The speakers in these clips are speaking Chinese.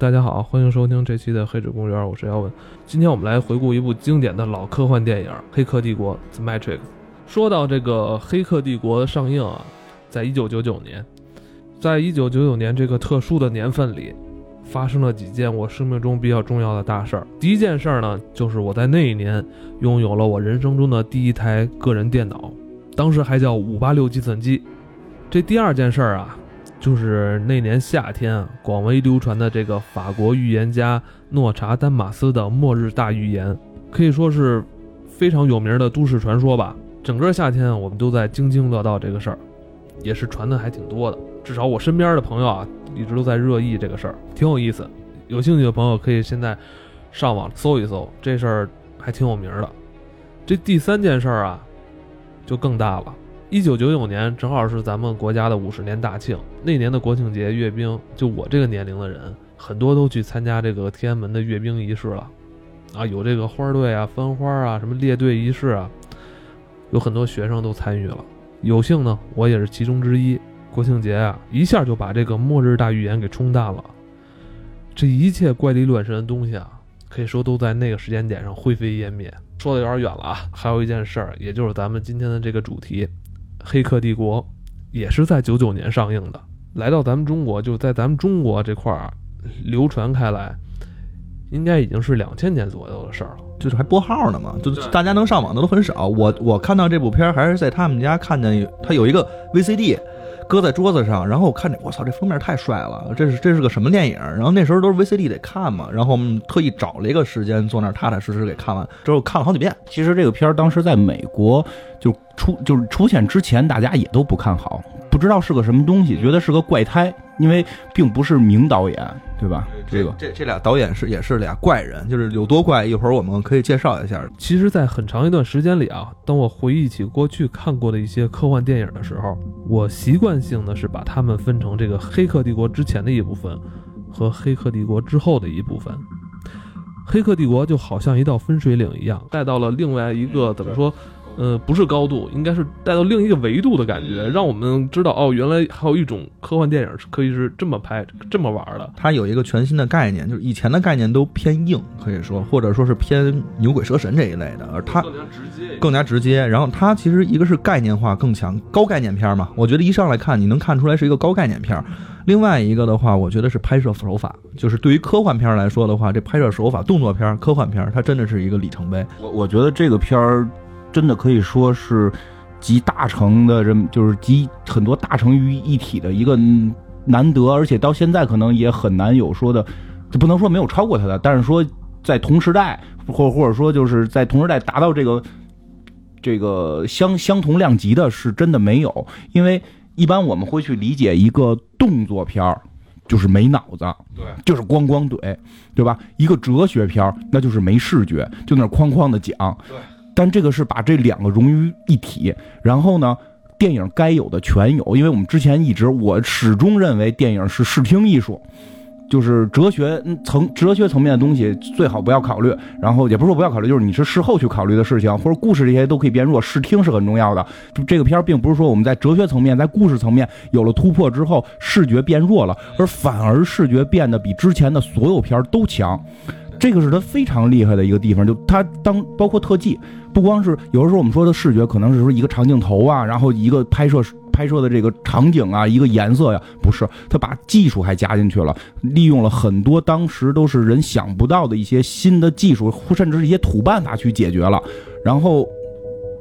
大家好，欢迎收听这期的《黑纸公园》，我是姚文。今天我们来回顾一部经典的老科幻电影《黑客帝国》（The Matrix）。说到这个《黑客帝国》的上映啊，在一九九九年，在一九九九年这个特殊的年份里，发生了几件我生命中比较重要的大事儿。第一件事儿呢，就是我在那一年拥有了我人生中的第一台个人电脑，当时还叫五八六计算机。这第二件事儿啊。就是那年夏天，广为流传的这个法国预言家诺查丹马斯的末日大预言，可以说是非常有名的都市传说吧。整个夏天，我们都在津津乐道这个事儿，也是传的还挺多的。至少我身边的朋友啊，一直都在热议这个事儿，挺有意思。有兴趣的朋友可以现在上网搜一搜，这事儿还挺有名的。这第三件事儿啊，就更大了。一九九九年正好是咱们国家的五十年大庆，那年的国庆节阅兵，就我这个年龄的人，很多都去参加这个天安门的阅兵仪式了，啊，有这个花队啊、分花啊、什么列队仪式啊，有很多学生都参与了。有幸呢，我也是其中之一。国庆节啊，一下就把这个末日大预言给冲淡了，这一切怪力乱神的东西啊，可以说都在那个时间点上灰飞烟灭。说的有点远了啊，还有一件事儿，也就是咱们今天的这个主题。《黑客帝国》也是在九九年上映的，来到咱们中国，就在咱们中国这块儿流传开来，应该已经是两千年左右的事儿了。就是还拨号呢嘛，就大家能上网的都很少。我我看到这部片儿还是在他们家看见，他有一个 VCD。搁在桌子上，然后我看着，我操，这封面太帅了！这是这是个什么电影？然后那时候都是 VCD 得看嘛，然后我们特意找了一个时间坐那儿踏踏实实给看完，之后看了好几遍。其实这个片儿当时在美国就出就是出现之前，大家也都不看好，不知道是个什么东西，觉得是个怪胎，因为并不是名导演。对吧？这个这这俩导演是也是俩怪人，就是有多怪，一会儿我们可以介绍一下。其实，在很长一段时间里啊，当我回忆起过去看过的一些科幻电影的时候，我习惯性的是把它们分成这个《黑客帝国》之前的一部分和《黑客帝国》之后的一部分。《黑客帝国》就好像一道分水岭一样，带到了另外一个怎么说？呃，不是高度，应该是带到另一个维度的感觉，让我们知道哦，原来还有一种科幻电影是可以是这么拍、这么玩的。它有一个全新的概念，就是以前的概念都偏硬，可以说，或者说是偏牛鬼蛇神这一类的，而它更加直接，更加直接。然后它其实一个是概念化更强，高概念片嘛，我觉得一上来看你能看出来是一个高概念片。另外一个的话，我觉得是拍摄手法，就是对于科幻片来说的话，这拍摄手法、动作片、科幻片，它真的是一个里程碑。我我觉得这个片儿。真的可以说是集大成的，人就是集很多大成于一体的一个难得，而且到现在可能也很难有说的，就不能说没有超过他的，但是说在同时代或或者说就是在同时代达到这个这个相相同量级的，是真的没有。因为一般我们会去理解一个动作片儿就是没脑子，对，就是咣咣怼，对吧？一个哲学片儿那就是没视觉，就那哐哐的讲，对。但这个是把这两个融于一体，然后呢，电影该有的全有。因为我们之前一直，我始终认为电影是视听艺术，就是哲学层、哲学层面的东西最好不要考虑。然后也不是说不要考虑，就是你是事后去考虑的事情，或者故事这些都可以变弱，视听是很重要的。这个片儿并不是说我们在哲学层面、在故事层面有了突破之后，视觉变弱了，而反而视觉变得比之前的所有片儿都强。这个是他非常厉害的一个地方，就他当包括特技，不光是有的时候我们说的视觉，可能是说一个长镜头啊，然后一个拍摄拍摄的这个场景啊，一个颜色呀，不是，他把技术还加进去了，利用了很多当时都是人想不到的一些新的技术，甚至是一些土办法去解决了，然后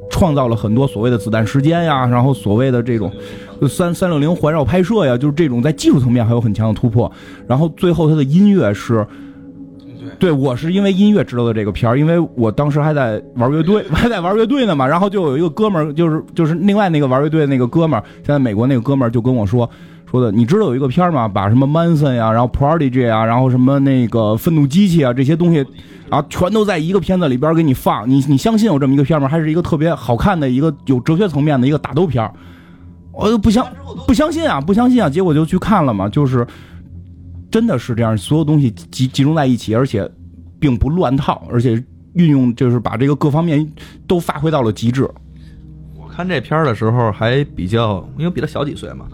创造了很多所谓的子弹时间呀，然后所谓的这种三三六零环绕拍摄呀，就是这种在技术层面还有很强的突破，然后最后他的音乐是。对，我是因为音乐知道的这个片儿，因为我当时还在玩乐队，还在玩乐队呢嘛。然后就有一个哥们儿，就是就是另外那个玩乐队那个哥们儿，现在美国那个哥们儿就跟我说说的，你知道有一个片儿吗？把什么 Manson 呀，然后 Prodigy 啊，然后什么那个愤怒机器啊这些东西，然后全都在一个片子里边给你放。你你相信有这么一个片儿吗？还是一个特别好看的一个有哲学层面的一个打斗片儿？我不相不相信啊，不相信啊。结果就去看了嘛，就是。真的是这样，所有东西集集中在一起，而且并不乱套，而且运用就是把这个各方面都发挥到了极致。我看这片儿的时候还比较，因为比他小几岁嘛，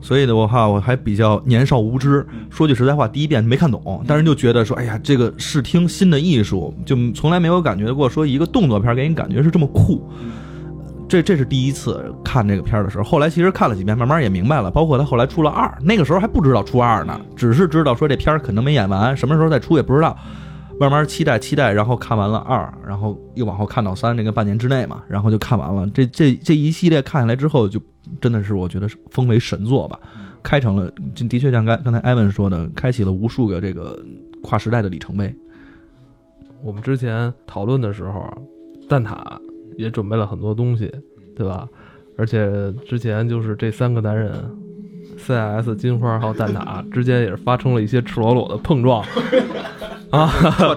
所以的话，我还比较年少无知。说句实在话，第一遍没看懂，但是就觉得说，哎呀，这个视听新的艺术，就从来没有感觉过说一个动作片给你感觉是这么酷。这这是第一次看这个片儿的时候，后来其实看了几遍，慢慢也明白了。包括他后来出了二，那个时候还不知道出二呢，只是知道说这片儿可能没演完，什么时候再出也不知道。慢慢期待期待，然后看完了二，然后又往后看到三，这个半年之内嘛，然后就看完了。这这这一系列看下来之后，就真的是我觉得是封为神作吧，开成了，的确像刚刚才艾文说的，开启了无数个这个跨时代的里程碑。我们之前讨论的时候，蛋挞也准备了很多东西，对吧？而且之前就是这三个男人，CS 金花还有蛋挞之间也是发生了一些赤裸裸的碰撞 啊，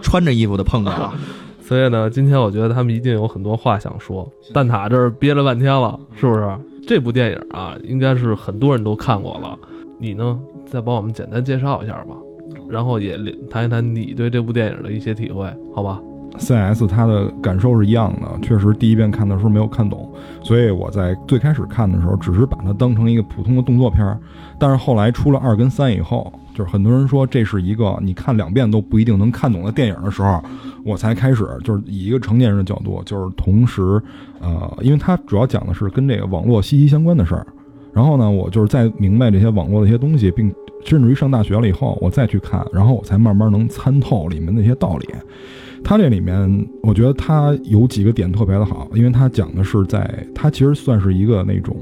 穿着衣服的碰撞，所以呢，今天我觉得他们一定有很多话想说。蛋挞这儿憋了半天了，是不是？这部电影啊，应该是很多人都看过了。你呢，再帮我们简单介绍一下吧，然后也谈一谈你对这部电影的一些体会，好吧？CS 它的感受是一样的，确实第一遍看的时候没有看懂，所以我在最开始看的时候只是把它当成一个普通的动作片儿，但是后来出了二跟三以后，就是很多人说这是一个你看两遍都不一定能看懂的电影的时候，我才开始就是以一个成年人的角度，就是同时，呃，因为它主要讲的是跟这个网络息息相关的事儿，然后呢，我就是在明白这些网络的一些东西，并甚至于上大学了以后，我再去看，然后我才慢慢能参透里面那些道理。它这里面，我觉得它有几个点特别的好，因为它讲的是在它其实算是一个那种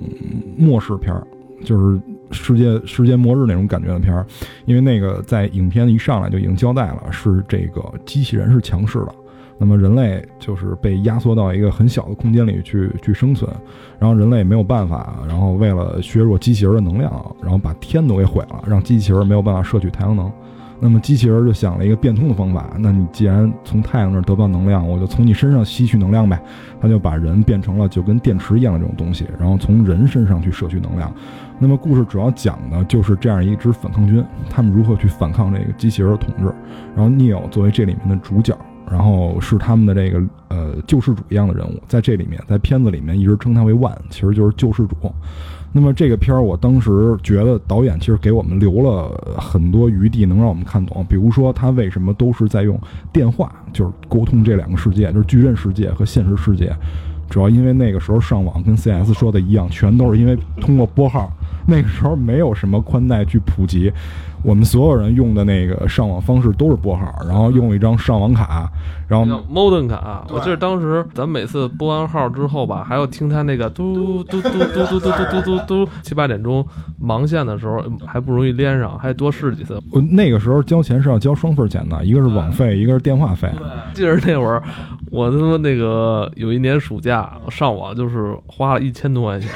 末世片儿，就是世界世界末日那种感觉的片儿，因为那个在影片一上来就已经交代了，是这个机器人是强势的，那么人类就是被压缩到一个很小的空间里去去生存，然后人类没有办法，然后为了削弱机器人的能量，然后把天都给毁了，让机器人没有办法摄取太阳能。那么机器人就想了一个变通的方法，那你既然从太阳那儿得不到能量，我就从你身上吸取能量呗。他就把人变成了就跟电池一样的这种东西，然后从人身上去摄取能量。那么故事主要讲的就是这样一支反抗军，他们如何去反抗这个机器人的统治。然后 Neo 作为这里面的主角，然后是他们的这个呃救世主一样的人物，在这里面在片子里面一直称他为万，其实就是救世主。那么这个片儿，我当时觉得导演其实给我们留了很多余地，能让我们看懂。比如说，他为什么都是在用电话，就是沟通这两个世界，就是矩阵世界和现实世界。主要因为那个时候上网跟 CS 说的一样，全都是因为通过拨号。那个时候没有什么宽带去普及，我们所有人用的那个上网方式都是拨号，然后用一张上网卡，然后叫 modem 卡，我记得当时咱每次拨完号之后吧，还要听他那个嘟 嘟嘟嘟嘟嘟嘟嘟嘟嘟，七八点钟忙线的时候还不容易连上，还多试几次。我那个时候交钱是要交双份钱的，一个是网费，一个是电话费。记得那会儿，我他妈那个有一年暑假上网就是花了一千多块钱，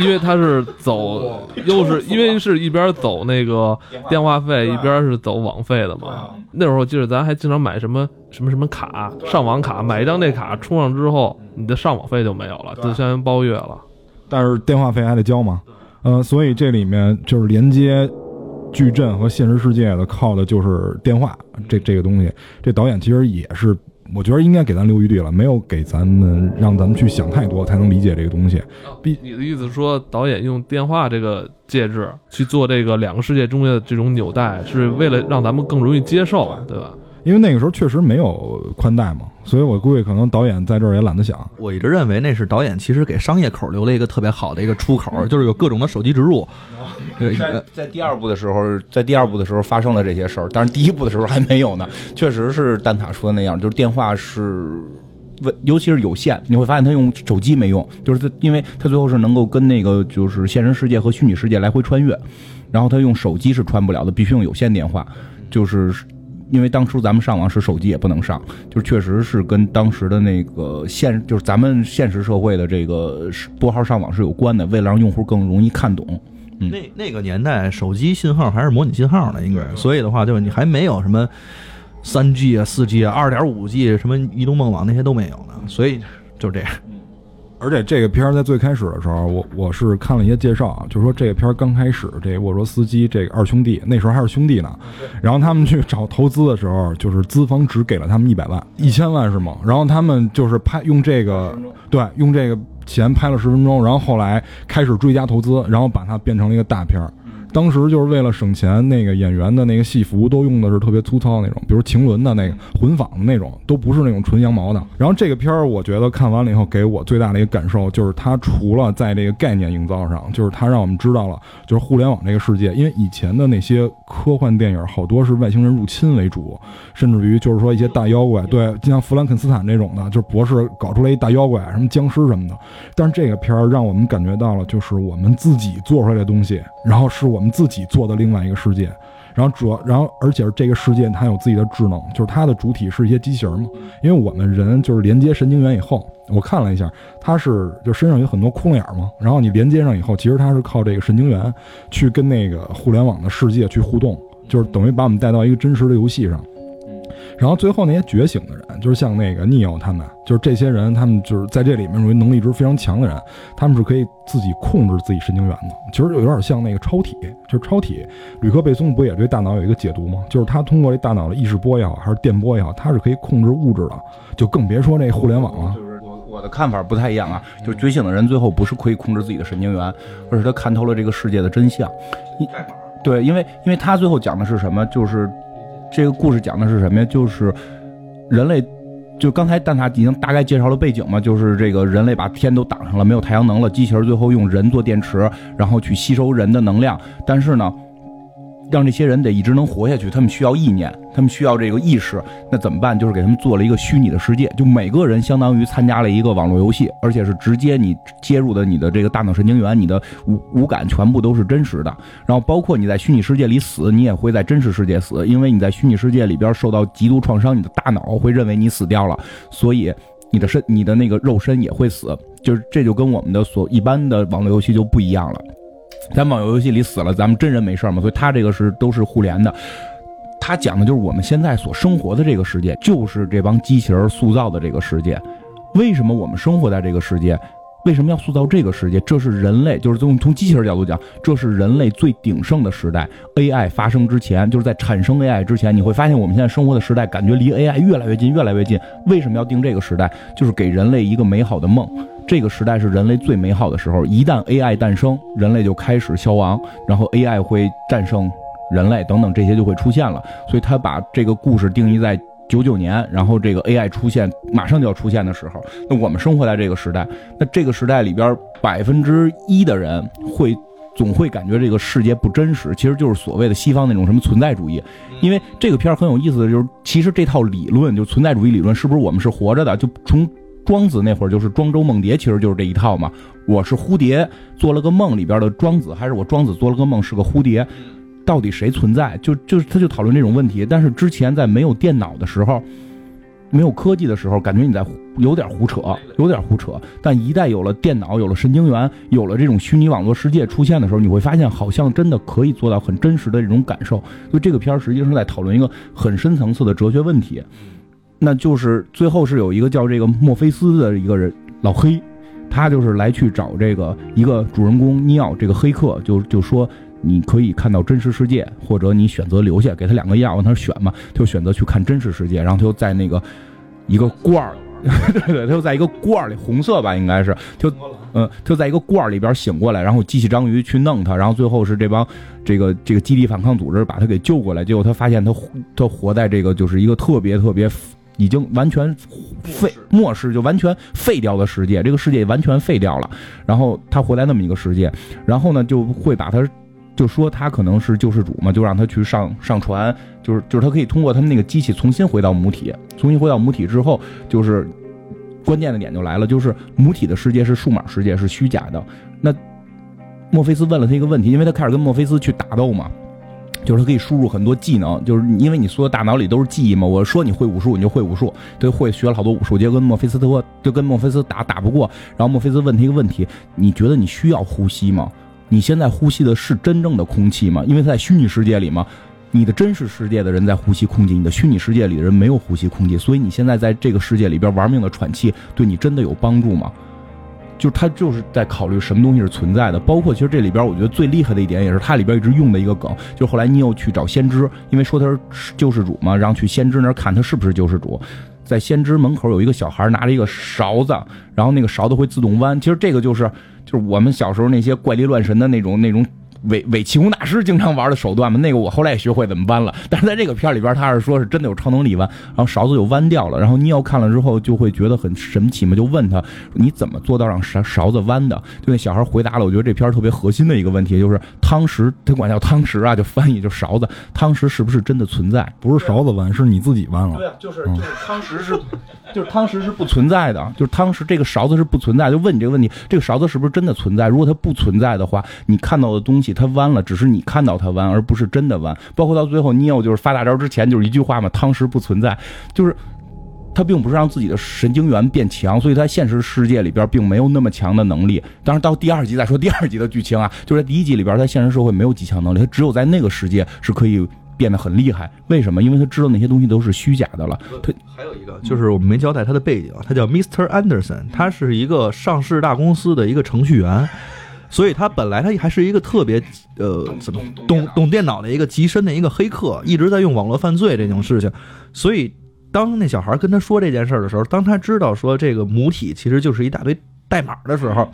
因为他是走，又是因为是一边走那个电话费，一边是走网费的嘛。那会儿我记得咱还经常买什么什么什么卡，上网卡，买一张那卡充上之后，你的上网费就没有了，就相当于包月了。但是电话费还得交嘛，呃，所以这里面就是连接矩阵和现实世界的，靠的就是电话这这个东西。这导演其实也是，我觉得应该给咱留余地了，没有给咱们让咱们去想太多，才能理解这个东西。毕你的意思是说，导演用电话这个介质去做这个两个世界中间的这种纽带，是为了让咱们更容易接受，对吧？因为那个时候确实没有宽带嘛，所以我估计可能导演在这儿也懒得想。我一直认为那是导演其实给商业口留了一个特别好的一个出口，就是有各种的手机植入。对，在在第二部的时候，在第二部的时候发生了这些事儿，但是第一部的时候还没有呢。确实是蛋挞说的那样，就是电话是。为尤其是有线，你会发现他用手机没用，就是他，因为他最后是能够跟那个就是现实世界和虚拟世界来回穿越，然后他用手机是穿不了的，必须用有线电话，就是因为当初咱们上网是手机也不能上，就是确实是跟当时的那个现，就是咱们现实社会的这个拨号上网是有关的，为了让用户更容易看懂。嗯。那那个年代手机信号还是模拟信号呢，应该，所以的话，就是你还没有什么三 G 啊、四 G 啊、二点五 G 什么移动梦网那些都没有呢，所以就这样。而且这个片儿在最开始的时候，我我是看了一些介绍啊，就是说这个片儿刚开始，这沃罗斯基这个二兄弟那时候还是兄弟呢，然后他们去找投资的时候，就是资方只给了他们一百万，一千万是吗？然后他们就是拍用这个对用这个前拍了十分钟，然后后来开始追加投资，然后把它变成了一个大片儿。当时就是为了省钱，那个演员的那个戏服都用的是特别粗糙的那种，比如晴纶的那个混纺的那种，都不是那种纯羊毛的。然后这个片儿，我觉得看完了以后，给我最大的一个感受就是，它除了在这个概念营造上，就是它让我们知道了，就是互联网这个世界。因为以前的那些科幻电影好多是外星人入侵为主，甚至于就是说一些大妖怪，对，就像弗兰肯斯坦这种的，就是博士搞出来一大妖怪，什么僵尸什么的。但是这个片儿让我们感觉到了，就是我们自己做出来的东西，然后是我我们自己做的另外一个世界，然后主要，然后而且这个世界它有自己的智能，就是它的主体是一些机器人嘛。因为我们人就是连接神经元以后，我看了一下，它是就身上有很多窟窿眼嘛，然后你连接上以后，其实它是靠这个神经元去跟那个互联网的世界去互动，就是等于把我们带到一个真实的游戏上。然后最后那些觉醒的人，就是像那个 Neo 他们，就是这些人，他们就是在这里面属于能力值非常强的人，他们是可以自己控制自己神经元的。其实有点像那个超体，就是超体，吕克贝松不也对大脑有一个解读吗？就是他通过这大脑的意识波也好，还是电波也好，他是可以控制物质的，就更别说这互联网了。就是我我的看法不太一样啊，就是觉醒的人最后不是可以控制自己的神经元，而是他看透了这个世界的真相。一对，因为因为他最后讲的是什么？就是这个故事讲的是什么呀？就是人类，就刚才蛋挞已经大概介绍了背景嘛，就是这个人类把天都挡上了，没有太阳能了，机器人最后用人做电池，然后去吸收人的能量，但是呢。让这些人得一直能活下去，他们需要意念，他们需要这个意识，那怎么办？就是给他们做了一个虚拟的世界，就每个人相当于参加了一个网络游戏，而且是直接你接入的你的这个大脑神经元，你的五五感全部都是真实的。然后包括你在虚拟世界里死，你也会在真实世界死，因为你在虚拟世界里边受到极度创伤，你的大脑会认为你死掉了，所以你的身你的那个肉身也会死。就是这就跟我们的所一般的网络游戏就不一样了。咱网游游戏里死了，咱们真人没事嘛？所以他这个是都是互联的。他讲的就是我们现在所生活的这个世界，就是这帮机器人塑造的这个世界。为什么我们生活在这个世界？为什么要塑造这个世界？这是人类，就是从从机器人角度讲，这是人类最鼎盛的时代。AI 发生之前，就是在产生 AI 之前，你会发现我们现在生活的时代，感觉离 AI 越来越近，越来越近。为什么要定这个时代？就是给人类一个美好的梦。这个时代是人类最美好的时候。一旦 AI 诞生，人类就开始消亡，然后 AI 会战胜人类，等等这些就会出现了。所以他把这个故事定义在九九年，然后这个 AI 出现，马上就要出现的时候。那我们生活在这个时代，那这个时代里边百分之一的人会总会感觉这个世界不真实，其实就是所谓的西方那种什么存在主义。因为这个片儿很有意思的就是，其实这套理论就存在主义理论，是不是我们是活着的？就从庄子那会儿就是庄周梦蝶，其实就是这一套嘛。我是蝴蝶，做了个梦里边的庄子，还是我庄子做了个梦是个蝴蝶？到底谁存在？就就是他就讨论这种问题。但是之前在没有电脑的时候，没有科技的时候，感觉你在有点胡扯，有点胡扯。但一旦有了电脑，有了神经元，有了这种虚拟网络世界出现的时候，你会发现好像真的可以做到很真实的这种感受。所以这个片儿实际上是在讨论一个很深层次的哲学问题。那就是最后是有一个叫这个墨菲斯的一个人老黑，他就是来去找这个一个主人公尼奥这个黑客，就就说你可以看到真实世界，或者你选择留下，给他两个药让他选嘛，他就选择去看真实世界，然后他就在那个一个罐儿，对 对，他就在一个罐儿里，红色吧应该是，就嗯，就在一个罐儿里边醒过来，然后机器章鱼去弄他，然后最后是这帮这个这个基地反抗组织把他给救过来，结果他发现他他活在这个就是一个特别特别。已经完全废末世，就完全废掉的世界，这个世界完全废掉了。然后他活在那么一个世界，然后呢就会把他，就说他可能是救世主嘛，就让他去上上船，就是就是他可以通过他们那个机器重新回到母体，重新回到母体之后，就是关键的点就来了，就是母体的世界是数码世界，是虚假的。那墨菲斯问了他一个问题，因为他开始跟墨菲斯去打斗嘛。就是他可以输入很多技能，就是因为你所有大脑里都是记忆嘛。我说你会武术，你就会武术，对会学了好多武术。结果跟墨菲斯特就跟墨菲斯打打不过，然后墨菲斯问他一个问题：你觉得你需要呼吸吗？你现在呼吸的是真正的空气吗？因为在虚拟世界里嘛，你的真实世界的人在呼吸空气，你的虚拟世界里的人没有呼吸空气，所以你现在在这个世界里边玩命的喘气，对你真的有帮助吗？就是他就是在考虑什么东西是存在的，包括其实这里边我觉得最厉害的一点，也是他里边一直用的一个梗，就是后来你又去找先知，因为说他是救世主嘛，然后去先知那儿看他是不是救世主，在先知门口有一个小孩拿着一个勺子，然后那个勺子会自动弯。其实这个就是就是我们小时候那些怪力乱神的那种那种。伪伪气功大师经常玩的手段嘛，那个我后来也学会怎么弯了。但是在这个片儿里边，他是说是真的有超能力弯，然后勺子就弯掉了。然后尼奥看了之后就会觉得很神奇嘛，就问他你怎么做到让勺勺子弯的？就那小孩回答了，我觉得这片儿特别核心的一个问题，就是汤匙，他管叫汤匙啊，就翻译就勺子，汤匙是不是真的存在？不是勺子弯，是你自己弯了。对啊，就是就是汤匙是，就是汤匙是不存在的，就是汤匙这个勺子是不存在。就问你这个问题，这个勺子是不是真的存在？如果它不存在的话，你看到的东西它弯了，只是你看到它弯，而不是真的弯。包括到最后，尼奥就是发大招之前就是一句话嘛，汤匙不存在，就是他并不是让自己的神经元变强，所以他现实世界里边并没有那么强的能力。当然到第二集再说第二集的剧情啊，就是第一集里边，他现实社会没有极强能力，他只有在那个世界是可以。变得很厉害，为什么？因为他知道那些东西都是虚假的了。他还有一个就是我们没交代他的背景，他叫 Mr. Anderson，他是一个上市大公司的一个程序员，所以他本来他还是一个特别呃怎么懂懂电脑的一个极深的一个黑客，一直在用网络犯罪这种事情。所以当那小孩跟他说这件事的时候，当他知道说这个母体其实就是一大堆代码的时候，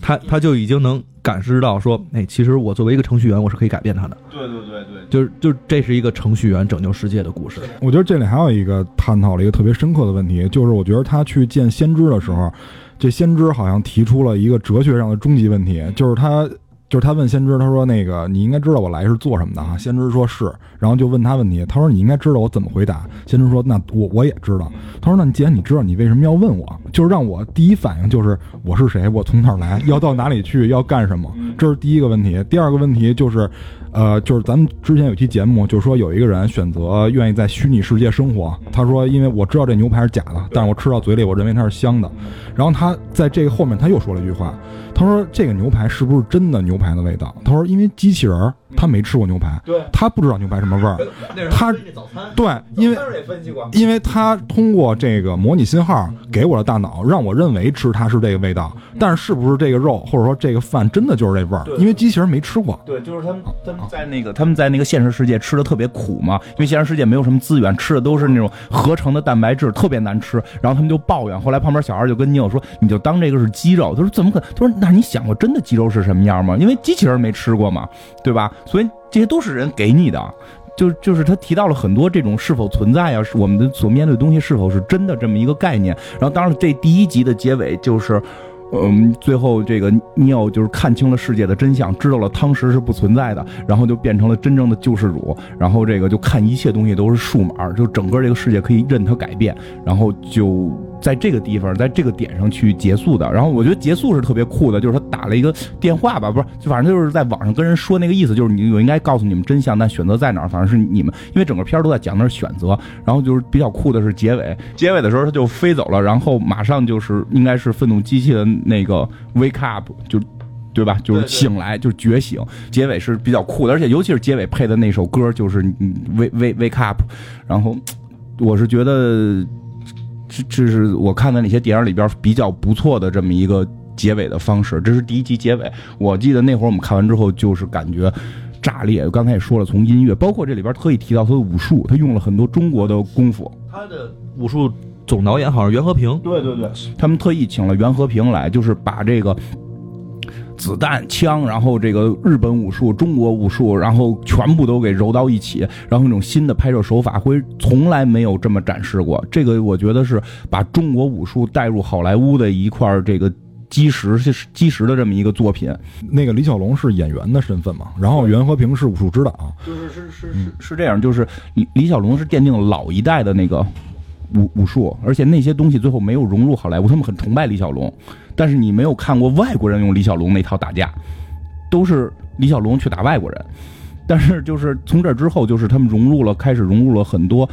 他他就已经能感知到说，哎，其实我作为一个程序员，我是可以改变他的。对对对对，就是就这是一个程序员拯救世界的故事。我觉得这里还有一个探讨了一个特别深刻的问题，就是我觉得他去见先知的时候，这先知好像提出了一个哲学上的终极问题，就是他。就是他问先知，他说：“那个你应该知道我来是做什么的啊？”先知说是，然后就问他问题，他说：“你应该知道我怎么回答。”先知说：“那我我也知道。”他说：“那既然你知道，你为什么要问我？就是让我第一反应就是我是谁，我从哪儿来，要到哪里去，要干什么？这是第一个问题。第二个问题就是。呃，就是咱们之前有期节目，就是说有一个人选择愿意在虚拟世界生活。他说，因为我知道这牛排是假的，但是我吃到嘴里，我认为它是香的。然后他在这个后面他又说了一句话，他说这个牛排是不是真的牛排的味道？他说，因为机器人儿他没吃过牛排，对，他不知道牛排什么味儿。他对，因为因为他通过这个模拟信号给我的大脑，让我认为吃它是这个味道。但是是不是这个肉或者说这个饭真的就是这味儿？因为机器人没吃过。对，就是他们他们在那个他们在那个现实世界吃的特别苦嘛，因为现实世界没有什么资源，吃的都是那种合成的蛋白质，特别难吃。然后他们就抱怨，后来旁边小孩就跟尼友说：“你就当这个是鸡肉。”他说：“怎么可能？”他说：“那你想过真的鸡肉是什么样吗？因为机器人没吃过嘛，对吧？所以这些都是人给你的。就就是他提到了很多这种是否存在啊，是我们的所面对的东西是否是真的这么一个概念。然后当然这第一集的结尾就是。嗯，最后这个尼奥就是看清了世界的真相，知道了汤匙是不存在的，然后就变成了真正的救世主，然后这个就看一切东西都是数码，就整个这个世界可以任他改变，然后就。在这个地方，在这个点上去结束的。然后我觉得结束是特别酷的，就是他打了一个电话吧，不是，就反正就是在网上跟人说那个意思，就是你我应该告诉你们真相，但选择在哪儿，反正是你们，因为整个片儿都在讲那选择。然后就是比较酷的是结尾，结尾的时候他就飞走了，然后马上就是应该是愤怒机器的那个 wake up，就对吧？就是醒来，就是觉醒。结尾是比较酷的，而且尤其是结尾配的那首歌，就是 wake wake wake up。然后我是觉得。这这是我看的那些电影里边比较不错的这么一个结尾的方式。这是第一集结尾，我记得那会儿我们看完之后就是感觉炸裂。刚才也说了，从音乐，包括这里边特意提到他的武术，他用了很多中国的功夫。他的武术总导演好像袁和平。对对对，他们特意请了袁和平来，就是把这个。子弹、枪，然后这个日本武术、中国武术，然后全部都给揉到一起，然后那种新的拍摄手法，会从来没有这么展示过。这个我觉得是把中国武术带入好莱坞的一块这个基石，是基石的这么一个作品。那个李小龙是演员的身份嘛？然后袁和平是武术指导，就是是是是是这样，就是李李小龙是奠定了老一代的那个武武术，而且那些东西最后没有融入好莱坞，他们很崇拜李小龙。但是你没有看过外国人用李小龙那套打架，都是李小龙去打外国人。但是就是从这之后，就是他们融入了，开始融入了很多，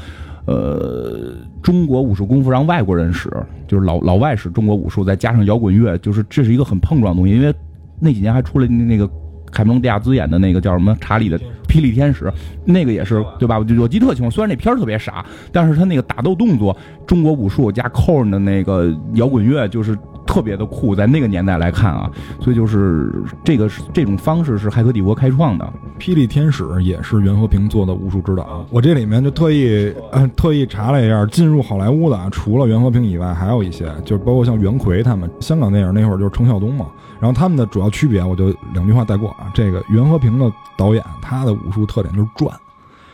呃，中国武术功夫让外国人使，就是老老外使中国武术，再加上摇滚乐，就是这是一个很碰撞的东西。因为那几年还出了那个凯蒙·迪亚兹演的那个叫什么《查理的霹雳天使》，那个也是对吧？我我记得特清楚。虽然那片儿特别傻，但是他那个打斗动作，中国武术加扣的那个摇滚乐，就是。特别的酷，在那个年代来看啊，所以就是这个这种方式是《骇客帝国》开创的。霹雳天使也是袁和平做的武术指导。我这里面就特意呃特意查了一下，进入好莱坞的啊，除了袁和平以外，还有一些，就是包括像袁奎他们，香港电影那会儿就是程晓东嘛。然后他们的主要区别，我就两句话带过啊。这个袁和平的导演，他的武术特点就是转，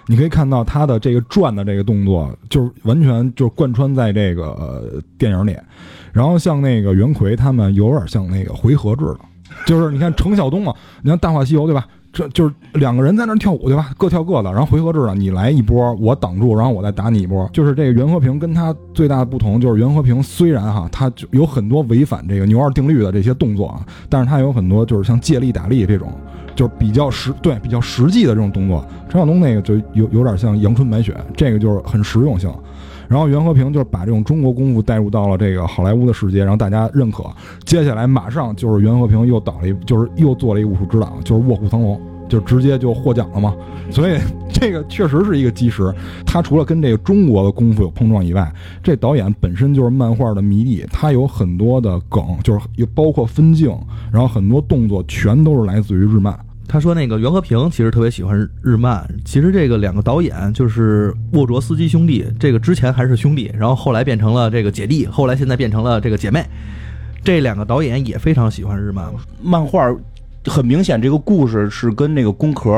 你可以看到他的这个转的这个动作，就是完全就是贯穿在这个、电影里。然后像那个袁奎他们有点像那个回合制的，就是你看程晓东啊，你看《大话西游》对吧？这就是两个人在那跳舞对吧？各跳各的，然后回合制的，你来一波，我挡住，然后我再打你一波。就是这个袁和平跟他最大的不同，就是袁和平虽然哈，他就有很多违反这个牛二定律的这些动作啊，但是他有很多就是像借力打力这种，就是比较实对比较实际的这种动作。陈晓东那个就有有点像阳春白雪，这个就是很实用性。然后袁和平就是把这种中国功夫带入到了这个好莱坞的世界，然后大家认可。接下来马上就是袁和平又导了一，就是又做了一个武术指导，就是《卧虎藏龙》，就直接就获奖了嘛。所以这个确实是一个基石。他除了跟这个中国的功夫有碰撞以外，这导演本身就是漫画的迷弟，他有很多的梗，就是有包括分镜，然后很多动作全都是来自于日漫。他说那个袁和平其实特别喜欢日漫，其实这个两个导演就是沃卓斯基兄弟，这个之前还是兄弟，然后后来变成了这个姐弟，后来现在变成了这个姐妹。这两个导演也非常喜欢日漫，漫画很明显，这个故事是跟那个工壳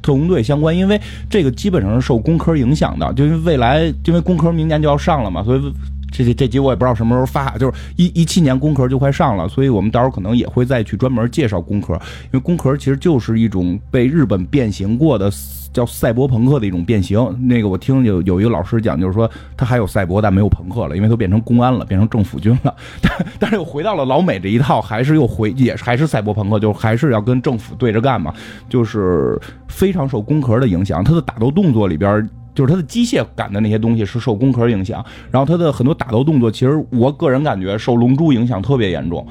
特工队相关，因为这个基本上是受工科影响的，就因为未来因为工科明年就要上了嘛，所以这这这集我也不知道什么时候发，就是一一七年工壳就快上了，所以我们到时候可能也会再去专门介绍工壳，因为工壳其实就是一种被日本变形过的。叫赛博朋克的一种变形，那个我听有有一个老师讲，就是说他还有赛博，但没有朋克了，因为都变成公安了，变成政府军了。但但是又回到了老美这一套，还是又回也还是赛博朋克，就还是要跟政府对着干嘛，就是非常受工壳的影响。他的打斗动作里边，就是他的机械感的那些东西是受工壳影响，然后他的很多打斗动作，其实我个人感觉受龙珠影响特别严重。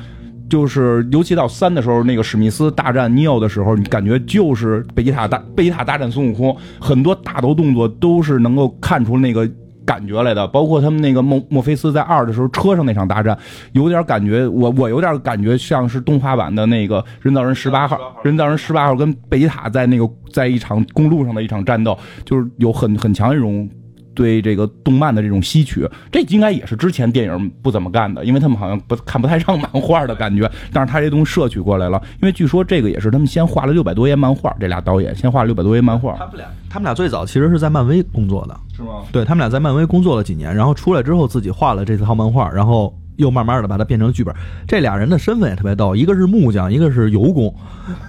就是尤其到三的时候，那个史密斯大战尼奥的时候，你感觉就是贝吉塔大贝吉塔大战孙悟空，很多打斗动作都是能够看出那个感觉来的。包括他们那个墨墨菲斯在二的时候车上那场大战，有点感觉，我我有点感觉像是动画版的那个人造人十八号，人造人十八号跟贝吉塔在那个在一场公路上的一场战斗，就是有很很强一种。对这个动漫的这种吸取，这应该也是之前电影不怎么干的，因为他们好像不看不太上 漫画的感觉。但是他这东西摄取过来了，因为据说这个也是他们先画了六百多页漫画，这俩导演先画了六百多页漫画。他们俩，他们俩最早其实是在漫威工作的，是吗？对他们俩在漫威工作了几年，然后出来之后自己画了这套漫画，然后又慢慢的把它变成剧本。这俩人的身份也特别逗，一个是木匠，一个是油工，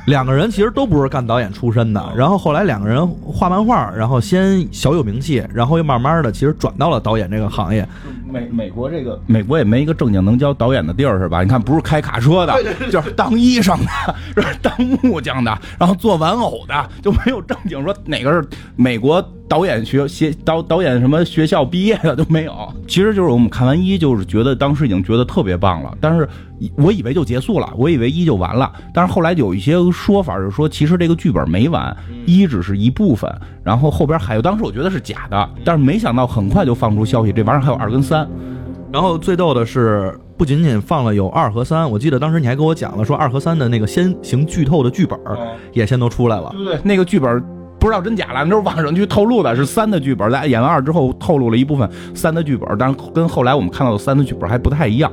两个人其实都不是干导演出身的。然后后来两个人画漫画，然后先小有名气，然后又慢慢的其实转到了导演这个行业。美美国这个美国也没一个正经能教导演的地儿是吧？你看，不是开卡车的，就是当医生的，是当木匠的，然后做玩偶的，就没有正经说哪个是美国导演学学导导演什么学校毕业的都没有。其实就是我们看完一，就是觉得当时已经觉得特别棒了，但是我以为就结束了，我以为一就完了，但是后来有一些说法是说，其实这个剧本没完，一只是一部分，然后后边还有，当时我觉得是假的，但是没想到很快就放出消息，这玩意儿还有二跟三。然后最逗的是，不仅仅放了有二和三，我记得当时你还跟我讲了，说二和三的那个先行剧透的剧本也先都出来了。对对，那个剧本不知道真假了，那是网上去透露的，是三的剧本，在演完二之后透露了一部分三的剧本，但是跟后来我们看到的三的剧本还不太一样。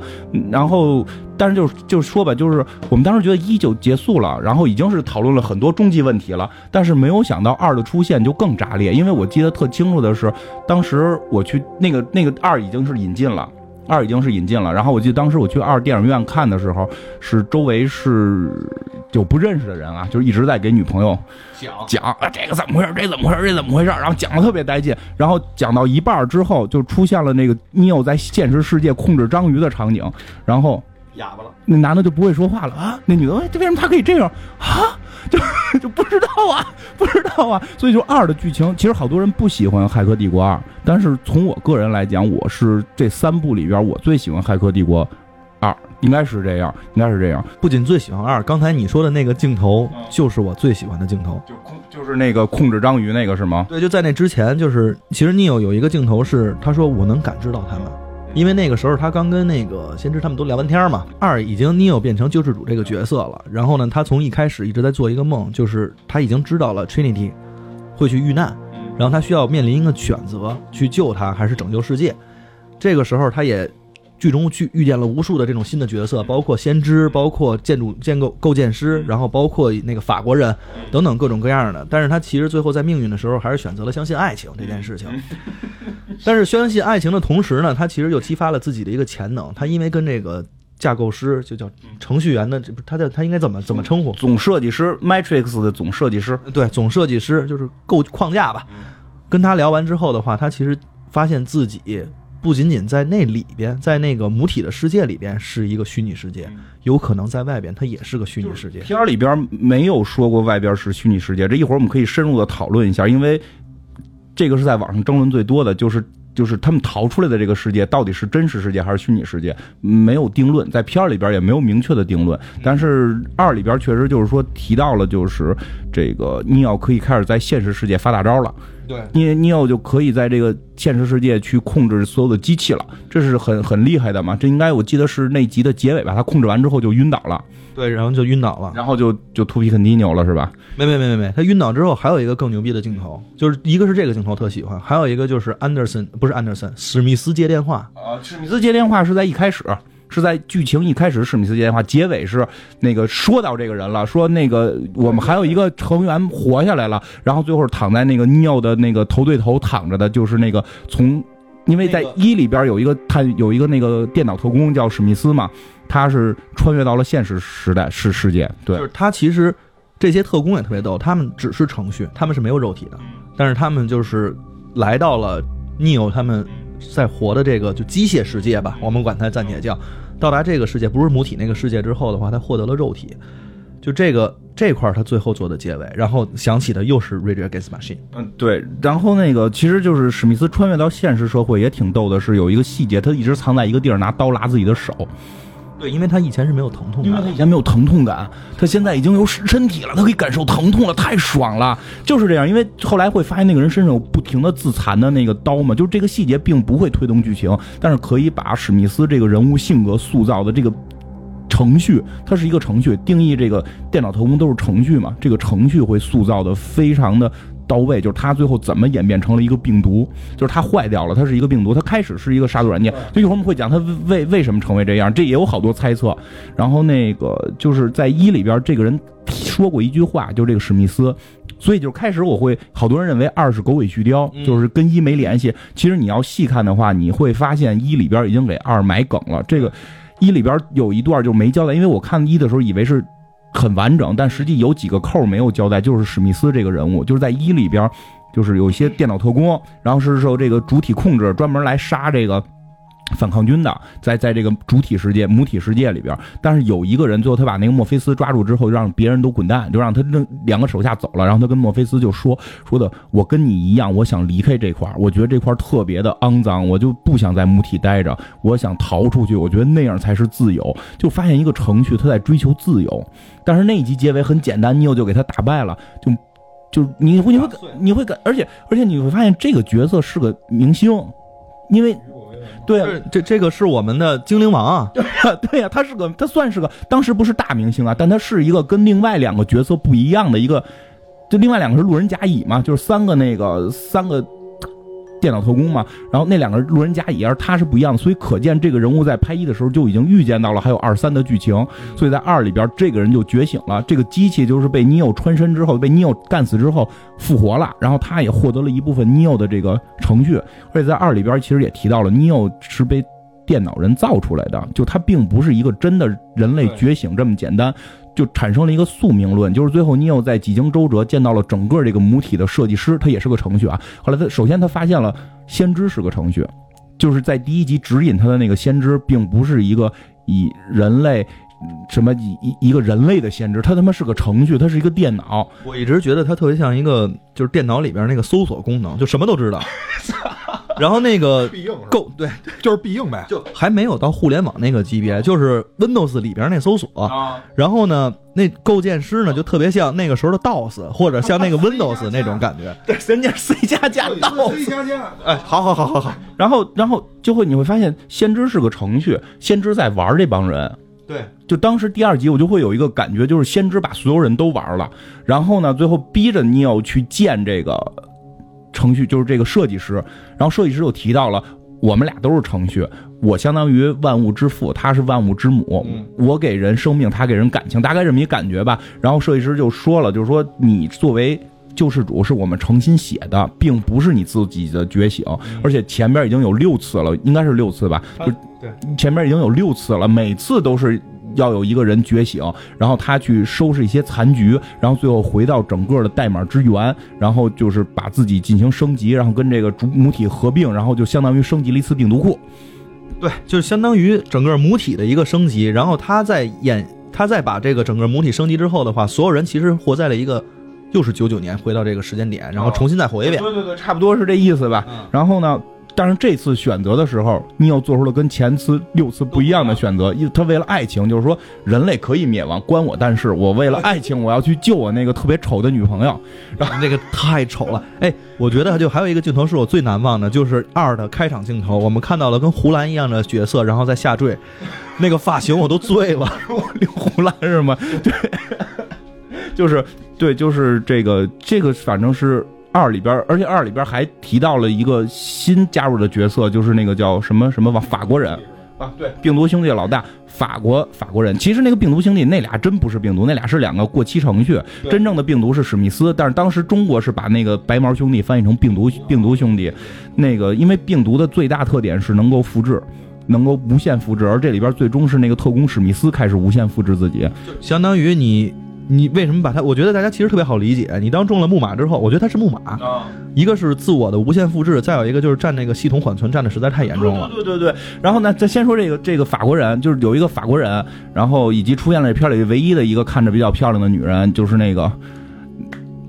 然后，但是就就说吧，就是我们当时觉得一就结束了，然后已经是讨论了很多终极问题了，但是没有想到二的出现就更炸裂，因为我记得特清楚的是，当时我去那个那个二已经是引进了。二已经是引进了，然后我记得当时我去二电影院看的时候，是周围是有不认识的人啊，就是一直在给女朋友讲。讲啊这个怎么回事，这怎么回事，这怎么回事，然后讲的特别带劲，然后讲到一半之后，就出现了那个尼欧在现实世界控制章鱼的场景，然后哑巴了，那男的就不会说话了啊，那女的哎，这为什么他可以这样？啊？就 就不知道啊，不知道啊，所以就二的剧情，其实好多人不喜欢《骇客帝国二》，但是从我个人来讲，我是这三部里边我最喜欢《骇客帝国二》，应该是这样，应该是这样。不仅最喜欢二，刚才你说的那个镜头就是我最喜欢的镜头。就控就是那个控制章鱼那个是吗？对，就在那之前，就是其实 Neo 有一个镜头是，他说我能感知到他们，因为那个时候他刚跟那个先知他们都聊完天嘛。二已经 Neo 变成救世主这个角色了，然后呢，他从一开始一直在做一个梦，就是他已经知道了 Trinity 会去遇难，然后他需要面临一个选择，去救他还是拯救世界。这个时候他也。剧中去遇见了无数的这种新的角色，包括先知，包括建筑建构构建师，然后包括那个法国人等等各种各样的。但是他其实最后在命运的时候，还是选择了相信爱情这件事情。但是相信爱情的同时呢，他其实又激发了自己的一个潜能。他因为跟这个架构师，就叫程序员的，这不他的他应该怎么怎么称呼？总设计师，Matrix 的总设计师。对，总设计师就是构框架吧。跟他聊完之后的话，他其实发现自己。不仅仅在那里边，在那个母体的世界里边是一个虚拟世界，有可能在外边它也是个虚拟世界。片儿里边没有说过外边是虚拟世界，这一会儿我们可以深入的讨论一下，因为这个是在网上争论最多的，就是就是他们逃出来的这个世界到底是真实世界还是虚拟世界，没有定论，在片儿里边也没有明确的定论。但是二里边确实就是说提到了，就是这个尼奥可以开始在现实世界发大招了。对，尼尼奥就可以在这个现实世界去控制所有的机器了，这是很很厉害的嘛？这应该我记得是那集的结尾吧？他控制完之后就晕倒了，对，然后就晕倒了，然后就就秃皮肯尼牛了，是吧？没没没没没，他晕倒之后还有一个更牛逼的镜头，就是一个是这个镜头特喜欢，还有一个就是安德森不是安德森，史密斯接电话啊，史密斯接电话是在一开始。是在剧情一开始史密斯接电话，结尾是那个说到这个人了，说那个我们还有一个成员活下来了，然后最后躺在那个尼奥的那个头对头躺着的，就是那个从，因为在一里边有一个探有一个那个电脑特工叫史密斯嘛，他是穿越到了现实时代世世界，对，就是他其实这些特工也特别逗，他们只是程序，他们是没有肉体的，但是他们就是来到了 Neo 他们在活的这个就机械世界吧，我们管它暂且叫。到达这个世界不是母体那个世界之后的话，他获得了肉体，就这个这块他最后做的结尾，然后想起的又是《Rage Against Machine》。嗯，对，然后那个其实就是史密斯穿越到现实社会也挺逗的，是有一个细节，他一直藏在一个地儿拿刀拉自己的手。对，因为他以前是没有疼痛，因为他以前没有疼痛感，他现在已经有身体了，他可以感受疼痛了，太爽了，就是这样。因为后来会发现那个人身上有不停的自残的那个刀嘛，就是这个细节并不会推动剧情，但是可以把史密斯这个人物性格塑造的这个程序，它是一个程序，定义这个电脑特工都是程序嘛，这个程序会塑造的非常的。到位，就是它最后怎么演变成了一个病毒，就是它坏掉了，它是一个病毒，它开始是一个杀毒软件，就一会儿我们会讲它为为什么成为这样，这也有好多猜测。然后那个就是在一里边，这个人说过一句话，就是这个史密斯，所以就开始我会好多人认为二是狗尾续貂，就是跟一没联系。其实你要细看的话，你会发现一里边已经给二埋梗了。这个一里边有一段就没交代，因为我看一的时候以为是。很完整，但实际有几个扣没有交代，就是史密斯这个人物，就是在一里边，就是有一些电脑特工，然后是受这个主体控制，专门来杀这个。反抗军的，在在这个主体世界、母体世界里边，但是有一个人，最后他把那个墨菲斯抓住之后，让别人都滚蛋，就让他那两个手下走了，然后他跟墨菲斯就说说的，我跟你一样，我想离开这块儿我觉得这块儿特别的肮脏，我就不想在母体待着，我想逃出去，我觉得那样才是自由。就发现一个程序，他在追求自由，但是那一集结尾很简单，尼欧就给他打败了，就就你会你会你会感，而且而且你会发现这个角色是个明星，因为。对，这这个是我们的精灵王啊！对呀，他是个，他算是个，当时不是大明星啊，但他是一个跟另外两个角色不一样的一个，就另外两个是路人甲乙嘛，就是三个那个三个。电脑特工嘛，然后那两个路人甲乙，而他是不一样的，所以可见这个人物在拍一的时候就已经预见到了还有二三的剧情，所以在二里边这个人就觉醒了，这个机器就是被尼欧穿身之后被尼欧干死之后复活了，然后他也获得了一部分尼欧的这个程序，而且在二里边其实也提到了尼欧是被电脑人造出来的，就它并不是一个真的人类觉醒这么简单。就产生了一个宿命论，就是最后尼奥在几经周折见到了整个这个母体的设计师，他也是个程序啊。后来他首先他发现了先知是个程序，就是在第一集指引他的那个先知，并不是一个以人类什么以一一个人类的先知，他他妈是个程序，他是一个电脑。我一直觉得他特别像一个就是电脑里边那个搜索功能，就什么都知道。然后那个必应够对，就是必应呗。就还没有到互联网那个级别，就是 Windows 里边那搜索。啊，然后呢，那构建师呢就特别像那个时候的 DOS，或者像那个 Windows 那种感觉。对，人家 C 加加到。加加，哎，好好好好好，然后，然后就会你会发现，先知是个程序，先知在玩这帮人。对，就当时第二集我就会有一个感觉，就是先知把所有人都玩了，然后呢，最后逼着 Neo 去建这个程序，就是这个设计师。然后设计师又提到了，我们俩都是程序，我相当于万物之父，他是万物之母，我给人生命，他给人感情，大概这么一感觉吧。然后设计师就说了，就是说你作为。救世主是我们诚心写的，并不是你自己的觉醒，而且前边已经有六次了，应该是六次吧？就对，前边已经有六次了，每次都是要有一个人觉醒，然后他去收拾一些残局，然后最后回到整个的代码之源，然后就是把自己进行升级，然后跟这个主母体合并，然后就相当于升级了一次病毒库。对，就是相当于整个母体的一个升级。然后他在演，他在把这个整个母体升级之后的话，所有人其实活在了一个。又是九九年回到这个时间点，然后重新再活一遍。对对对，差不多是这意思吧。嗯然后呢，但是这次选择的时候，你又做出了跟前次六次不一样的选择。因他为了爱情，就是说人类可以灭亡，关我但是我为了爱情，我要去救我那个特别丑的女朋友。然后那个太丑了，哎，我觉得就还有一个镜头是我最难忘的，就是二的开场镜头，我们看到了跟胡兰一样的角色，然后再下坠，那个发型我都醉了。刘 胡兰是吗？对，就是对，就是这个这个，反正是二里边，而且二里边还提到了一个新加入的角色，就是那个叫什么什么法国人啊，对，病毒兄弟老大，法国法国人。其实那个病毒兄弟那俩真不是病毒，那俩是两个过期程序，真正的病毒是史密斯，但是当时中国是把那个白毛兄弟翻译成病毒病毒兄弟，那个因为病毒的最大特点是能够复制。能够无限复制，而这里边最终是那个特工史密斯开始无限复制自己，相当于你，你为什么把它？我觉得大家其实特别好理解。你当中了木马之后，我觉得它是木马，一个是自我的无限复制，再有一个就是占那个系统缓存占的实在太严重了。对对对对。然后呢，再先说这个这个法国人，就是有一个法国人，然后以及出现了这片里唯一的一个看着比较漂亮的女人，就是那个。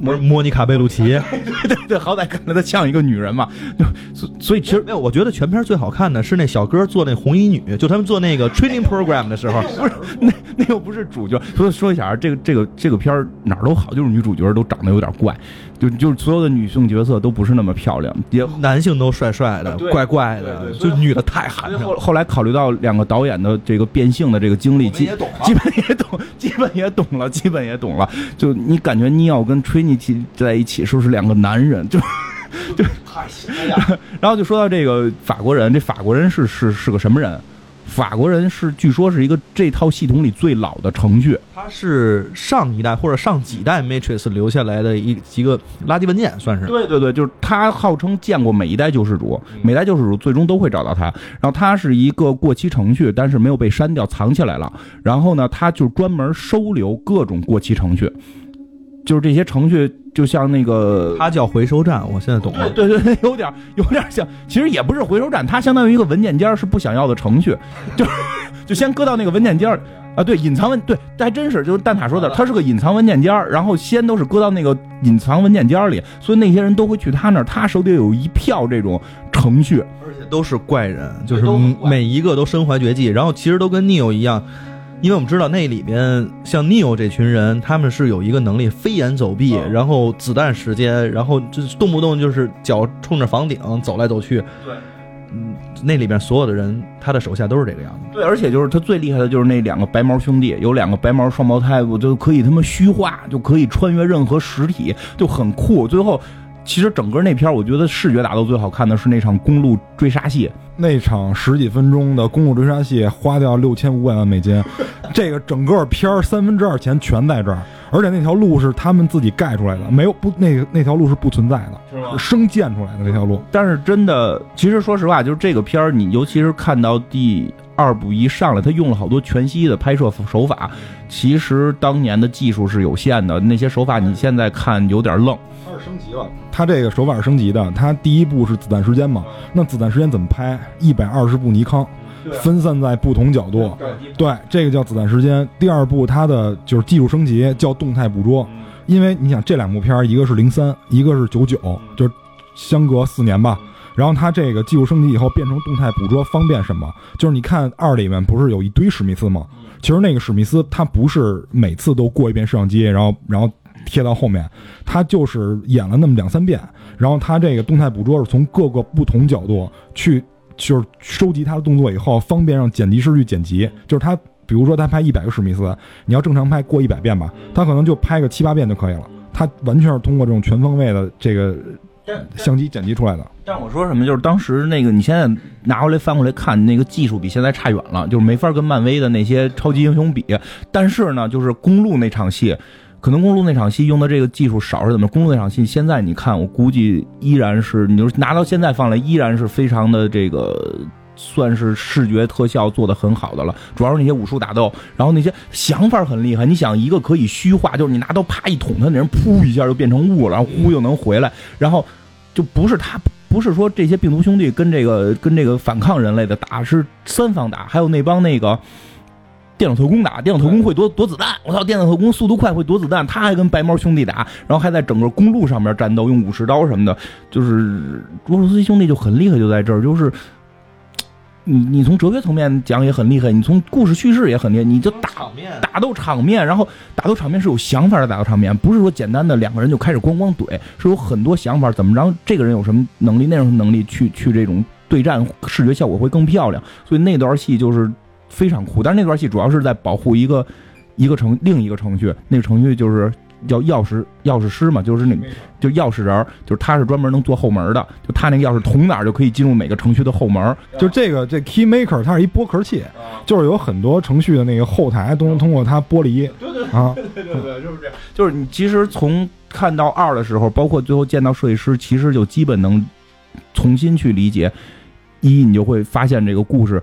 莫莫妮卡贝鲁奇，对对对，好歹看着她像一个女人嘛，就 所所以其实没有，我觉得全片最好看的是那小哥做那红衣女，就他们做那个 training program 的时候，不是那那又不是主角。所以说一下啊，这个这个这个片儿哪儿都好，就是女主角都长得有点怪，就就是所有的女性角色都不是那么漂亮，也男性都帅帅的，怪怪的，就女的太寒碜后了。后来考虑到两个导演的这个变性的这个经历，基也懂基本也懂，基本也懂了，基本也懂了。就你感觉尼奥跟 Trinity 在一起是不是两个男人？就 就太 然后就说到这个法国人，这法国人是是是个什么人？法国人是据说是一个这套系统里最老的程序，它是上一代或者上几代 Matrix 留下来的一几个垃圾文件，算是。对对对，就是他号称见过每一代救世主，每代救世主最终都会找到他。然后他是一个过期程序，但是没有被删掉，藏起来了。然后呢，他就专门收留各种过期程序，就是这些程序就像那个。它叫回收站，我现在懂了。对对对，有点有点像，其实也不是回收站，它相当于一个文件夹，是不想要的程序，就就先搁到那个文件夹啊，对，隐藏文对，还真是，就是蛋挞说的，它是个 隐藏文件夹，然后先都是搁到那个隐藏文件夹里，所以那些人都会去他那儿，他手里有一票这种程序，而且都是怪人，就是每一个都身怀绝技，然后其实都跟 Neo 一样，因为我们知道那里边像 Neo 这群人，他们是有一个能力飞檐走壁，嗯然后子弹时间，然后就是动不动就是脚冲着房顶走来走去。对，嗯，那里边所有的人，他的手下都是这个样子。对，而且就是他最厉害的就是那两个白毛兄弟，有两个白毛双胞胎，我就可以他妈虚化，就可以穿越任何实体，就很酷。最后，其实整个那片儿我觉得视觉打斗最好看的是那场公路追杀戏，那场十几分钟的公路追杀戏花掉六千五百万美金，这个整个片儿三分之二钱全在这儿，而且那条路是他们自己盖出来的，没有不那个那条路是不存在的，是生建出来的那条路。但是真的，其实说实话，就是这个片儿，你尤其是看到第二部一上来，他用了好多全息的拍摄手法，其实当年的技术是有限的，那些手法你现在看有点愣。它是升级了，它这个手法是升级的。它第一步是子弹时间嘛，那子弹时间怎么拍？一百二十部尼康，分散在不同角度。对，这个叫子弹时间。第二步它的就是技术升级，叫动态捕捉。因为你想这两部片儿，一个是零三，一个是九九，就是相隔四年吧。然后它这个技术升级以后变成动态捕捉，方便什么？就是你看二里面不是有一堆史密斯吗？其实那个史密斯他不是每次都过一遍摄像机，然后然后贴到后面，他就是演了那么两三遍，然后他这个动态捕捉是从各个不同角度去就是收集他的动作以后，方便让剪辑师去剪辑。就是他比如说他拍一百个史密斯，你要正常拍过一百遍吧，他可能就拍个七八遍就可以了。他完全是通过这种全方位的这个相机剪辑出来的。但我说什么，就是当时那个，你现在拿回来翻过来看，那个技术比现在差远了，就是没法跟漫威的那些超级英雄比。但是呢，就是公路那场戏，可能公路那场戏用的这个技术少是怎么？公路那场戏现在你看，我估计依然是，你就拿到现在放来，依然是非常的这个。算是视觉特效做的很好的了，主要是那些武术打斗，然后那些想法很厉害。你想一个可以虚化，就是你拿刀啪一捅他，那人噗一下就变成雾了，然后呼又能回来，然后就不是他，不是说这些病毒兄弟跟这个跟这个反抗人类的打，是三方打，还有那帮那个电脑特工打，电脑特工会躲躲子弹，我操，电脑特工速度快会躲子弹，他还跟白毛兄弟打，然后还在整个公路上面战斗，用武士刀什么的，就是俄罗斯兄弟就很厉害，就在这儿，就是。你你从哲学层面讲也很厉害，你从故事叙事也很厉害，你就打打斗场面，然后打斗场面是有想法的打斗场面，不是说简单的两个人就开始咣咣怼，是有很多想法，怎么着这个人有什么能力，那种能力去去这种对战，视觉效果会更漂亮，所以那段戏就是非常酷。但是那段戏主要是在保护一个一个程另一个程序，那个程序就是。叫钥匙钥匙师嘛，就是那，就钥匙人，就是他是专门能做后门的，就他那个钥匙捅哪儿就可以进入每个程序的后门。就这个这 Key Maker 它是一剥壳器，就是有很多程序的那个后台都能通过它剥离。对对啊，对对对，就是这样。就是你其实从看到二的时候，包括最后见到设计师，其实就基本能重新去理解一，你就会发现这个故事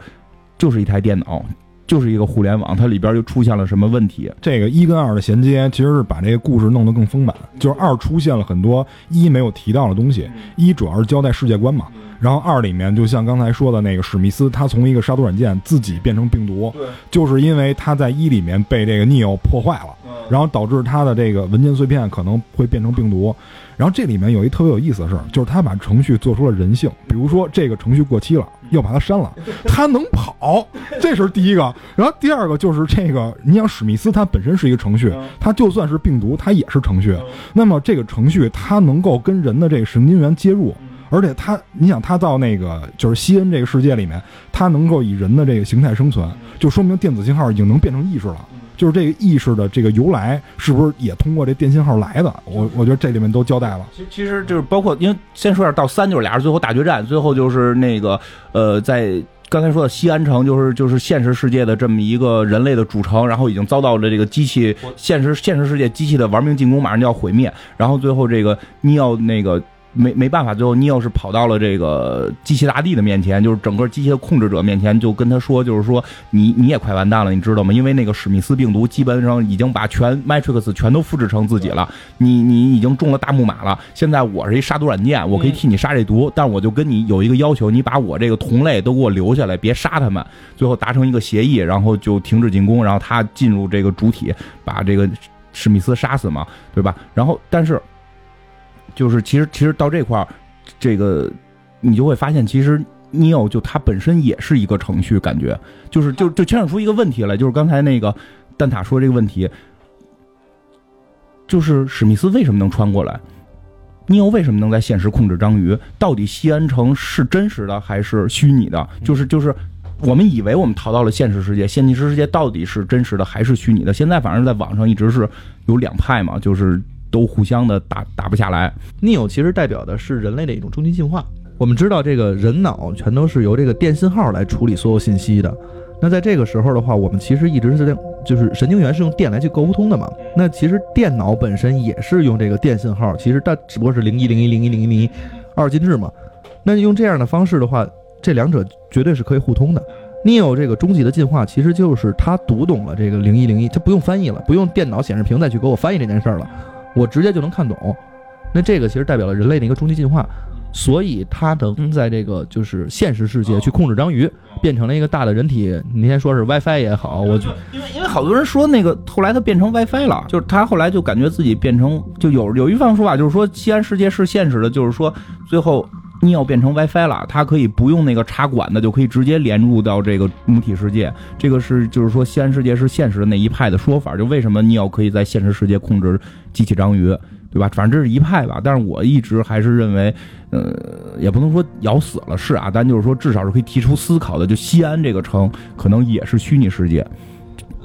就是一台电脑。就是一个互联网，它里边就出现了什么问题？这个一跟二的衔接其实是把这个故事弄得更丰满。就是二出现了很多一没有提到的东西，一主要是交代世界观嘛。然后二里面就像刚才说的那个史密斯，他从一个杀毒软件自己变成病毒，就是因为他在一里面被这个 Neo 破坏了，然后导致他的这个文件碎片可能会变成病毒。然后这里面有一特别有意思的事儿，就是他把程序做出了人性。比如说这个程序过期了，要把它删了，它能跑，这是第一个。然后第二个就是这个，你想史密斯他本身是一个程序，他就算是病毒，他也是程序。那么这个程序它能够跟人的这个神经元接入，而且它，你想它到那个就是西恩这个世界里面，它能够以人的这个形态生存，就说明电子信号已经能变成意识了。就是这个意识的这个由来，是不是也通过这电信号来的？我我觉得这里面都交代了。其其实就是包括，因为先说下到三就是俩人最后大决战，最后就是那个呃，在刚才说的西安城，就是就是现实世界的这么一个人类的主城，然后已经遭到了这个机器现实现实世界机器的玩命进攻，马上就要毁灭，然后最后这个你要那个。没没办法，最后尼奥是跑到了这个机器大帝的面前，就是整个机器的控制者面前，就跟他说，就是说你你也快完蛋了，你知道吗？因为那个史密斯病毒基本上已经把全 Matrix 全都复制成自己了，你你已经中了大木马了。现在我是一杀毒软件，我可以替你杀这毒，但我就跟你有一个要求，你把我这个同类都给我留下来，别杀他们。最后达成一个协议，然后就停止进攻，然后他进入这个主体，把这个史密斯杀死嘛，对吧？然后但是。就是其实其实到这块儿，这个你就会发现，其实 Neo 就它本身也是一个程序，感觉就是就就牵扯出一个问题来，就是刚才那个蛋塔说这个问题，就是史密斯为什么能穿过来？Neo 为什么能在现实控制章鱼？到底西安城是真实的还是虚拟的？就是就是我们以为我们逃到了现实世界，现实世界到底是真实的还是虚拟的？现在反正在网上一直是有两派嘛，就是。都互相的打打不下来。Neo 其实代表的是人类的一种终极进化。我们知道，这个人脑全都是由这个电信号来处理所有信息的。那在这个时候的话，我们其实一直是就是神经元是用电来去沟通的嘛。那其实电脑本身也是用这个电信号，其实它只不过是零一零一零一零一零一二进制嘛。那用这样的方式的话，这两者绝对是可以互通的。Neo 这个终极的进化，其实就是他读懂了这个零一零一，他不用翻译了，不用电脑显示屏再去给我翻译这件事儿了。我直接就能看懂，那这个其实代表了人类的一个终极进化，所以它能在这个就是现实世界去控制章鱼，变成了一个大的人体。你先说是 WiFi 也好，我就因为因为好多人说那个后来它变成 WiFi 了，就是他后来就感觉自己变成就有有一方说法就是说西安世界是现实的，就是说最后尼奥变成 WiFi 了，它可以不用那个插管的，就可以直接连入到这个母体世界。这个是就是说西安世界是现实的那一派的说法，就为什么尼奥可以在现实世界控制机器章鱼，对吧？反正这是一派吧。但是我一直还是认为，呃，也不能说咬死了是啊，但就是说至少是可以提出思考的。就西安这个城可能也是虚拟世界。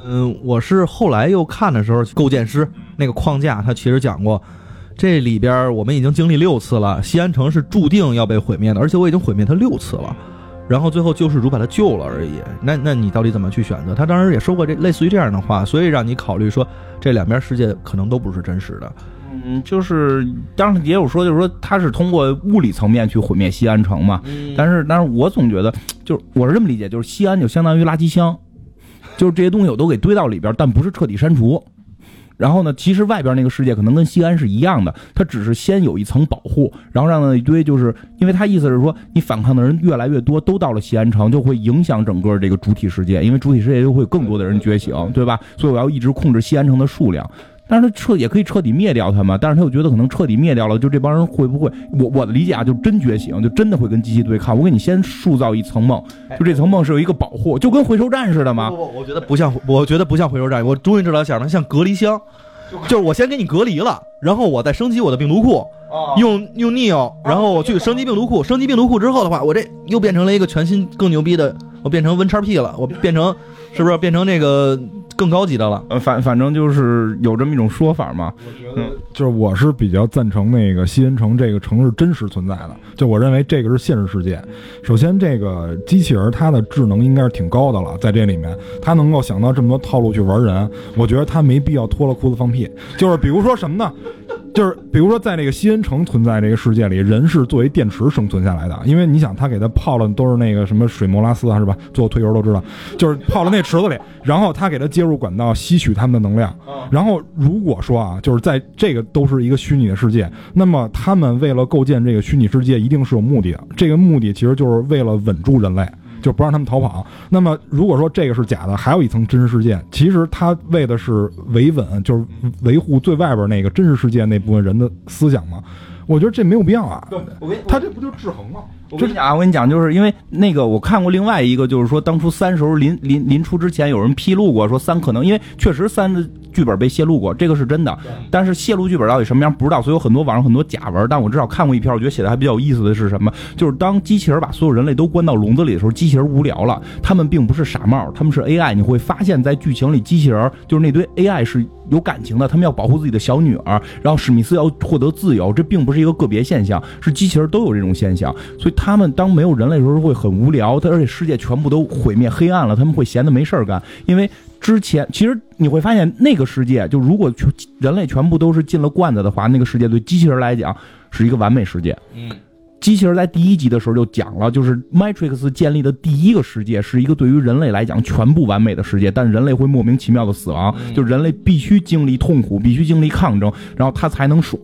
嗯，我是后来又看的时候，构建师那个框架，他其实讲过，这里边我们已经经历六次了，西安城是注定要被毁灭的，而且我已经毁灭它六次了，然后最后救世主把他救了而已。那那你到底怎么去选择？他当时也说过这类似于这样的话，所以让你考虑说这两边世界可能都不是真实的。嗯，就是当然也有说，就是说他是通过物理层面去毁灭西安城嘛。但是，但是我总觉得，就是我是这么理解，就是西安就相当于垃圾箱。就是这些东西我都给堆到里边，但不是彻底删除。然后呢，其实外边那个世界可能跟西安是一样的，它只是先有一层保护，然后让那一堆就是因为他意思是说，你反抗的人越来越多，都到了西安城，就会影响整个这个主体世界，因为主体世界就会更多的人觉醒，对吧？所以我要一直控制西安城的数量。但是他彻也可以彻底灭掉他嘛？但是他又觉得可能彻底灭掉了，就这帮人会不会？我我的理解啊，就真觉醒，就真的会跟机器对抗。我给你先塑造一层梦，就这层梦是有一个保护，就跟回收站似的吗？不，我觉得不像，我觉得不像回收站。我终于知道想的像隔离箱，就是我先给你隔离了，然后我再升级我的病毒库，用用 Neo，然后我去升级病毒库，升级病毒库之后的话，我这又变成了一个全新更牛逼的，我变成 Win 叉 P 了，我变成是不是变成那个？更高级的了，呃，反反正就是有这么一种说法嘛。我觉得，就是我是比较赞成那个西恩城这个城市真实存在的。就我认为这个是现实世界。首先，这个机器人它的智能应该是挺高的了，在这里面，它能够想到这么多套路去玩人，我觉得它没必要脱了裤子放屁。就是比如说什么呢？就是比如说，在这个西恩城存在这个世界里，人是作为电池生存下来的。因为你想，他给他泡了都是那个什么水莫拉斯啊，是吧？做推油都知道，就是泡了那池子里，然后他给他接入管道，吸取他们的能量。然后如果说啊，就是在这个都是一个虚拟的世界，那么他们为了构建这个虚拟世界，一定是有目的的。这个目的其实就是为了稳住人类。就不让他们逃跑。那么，如果说这个是假的，还有一层真实世界，其实他为的是维稳，就是维护最外边那个真实世界那部分人的思想嘛。我觉得这没有必要啊。我跟他这不就是制衡吗？我跟你讲啊，我跟你讲，就是因为那个我看过另外一个，就是说当初三时候临临临出之前，有人披露过说三可能，因为确实三的。剧本被泄露过，这个是真的。但是泄露剧本到底什么样不知道，所以有很多网上很多假文。但我至少看过一篇，我觉得写的还比较有意思的是什么？就是当机器人把所有人类都关到笼子里的时候，机器人无聊了。他们并不是傻帽，他们是 AI。你会发现在剧情里，机器人就是那堆 AI 是有感情的。他们要保护自己的小女儿，然后史密斯要获得自由。这并不是一个个别现象，是机器人都有这种现象。所以他们当没有人类的时候会很无聊，他而且世界全部都毁灭黑暗了，他们会闲得没事儿干，因为。之前其实你会发现，那个世界就如果全人类全部都是进了罐子的话，那个世界对机器人来讲是一个完美世界。嗯，机器人在第一集的时候就讲了，就是 Matrix 建立的第一个世界是一个对于人类来讲全部完美的世界，但人类会莫名其妙的死亡，就人类必须经历痛苦，必须经历抗争，然后他才能爽。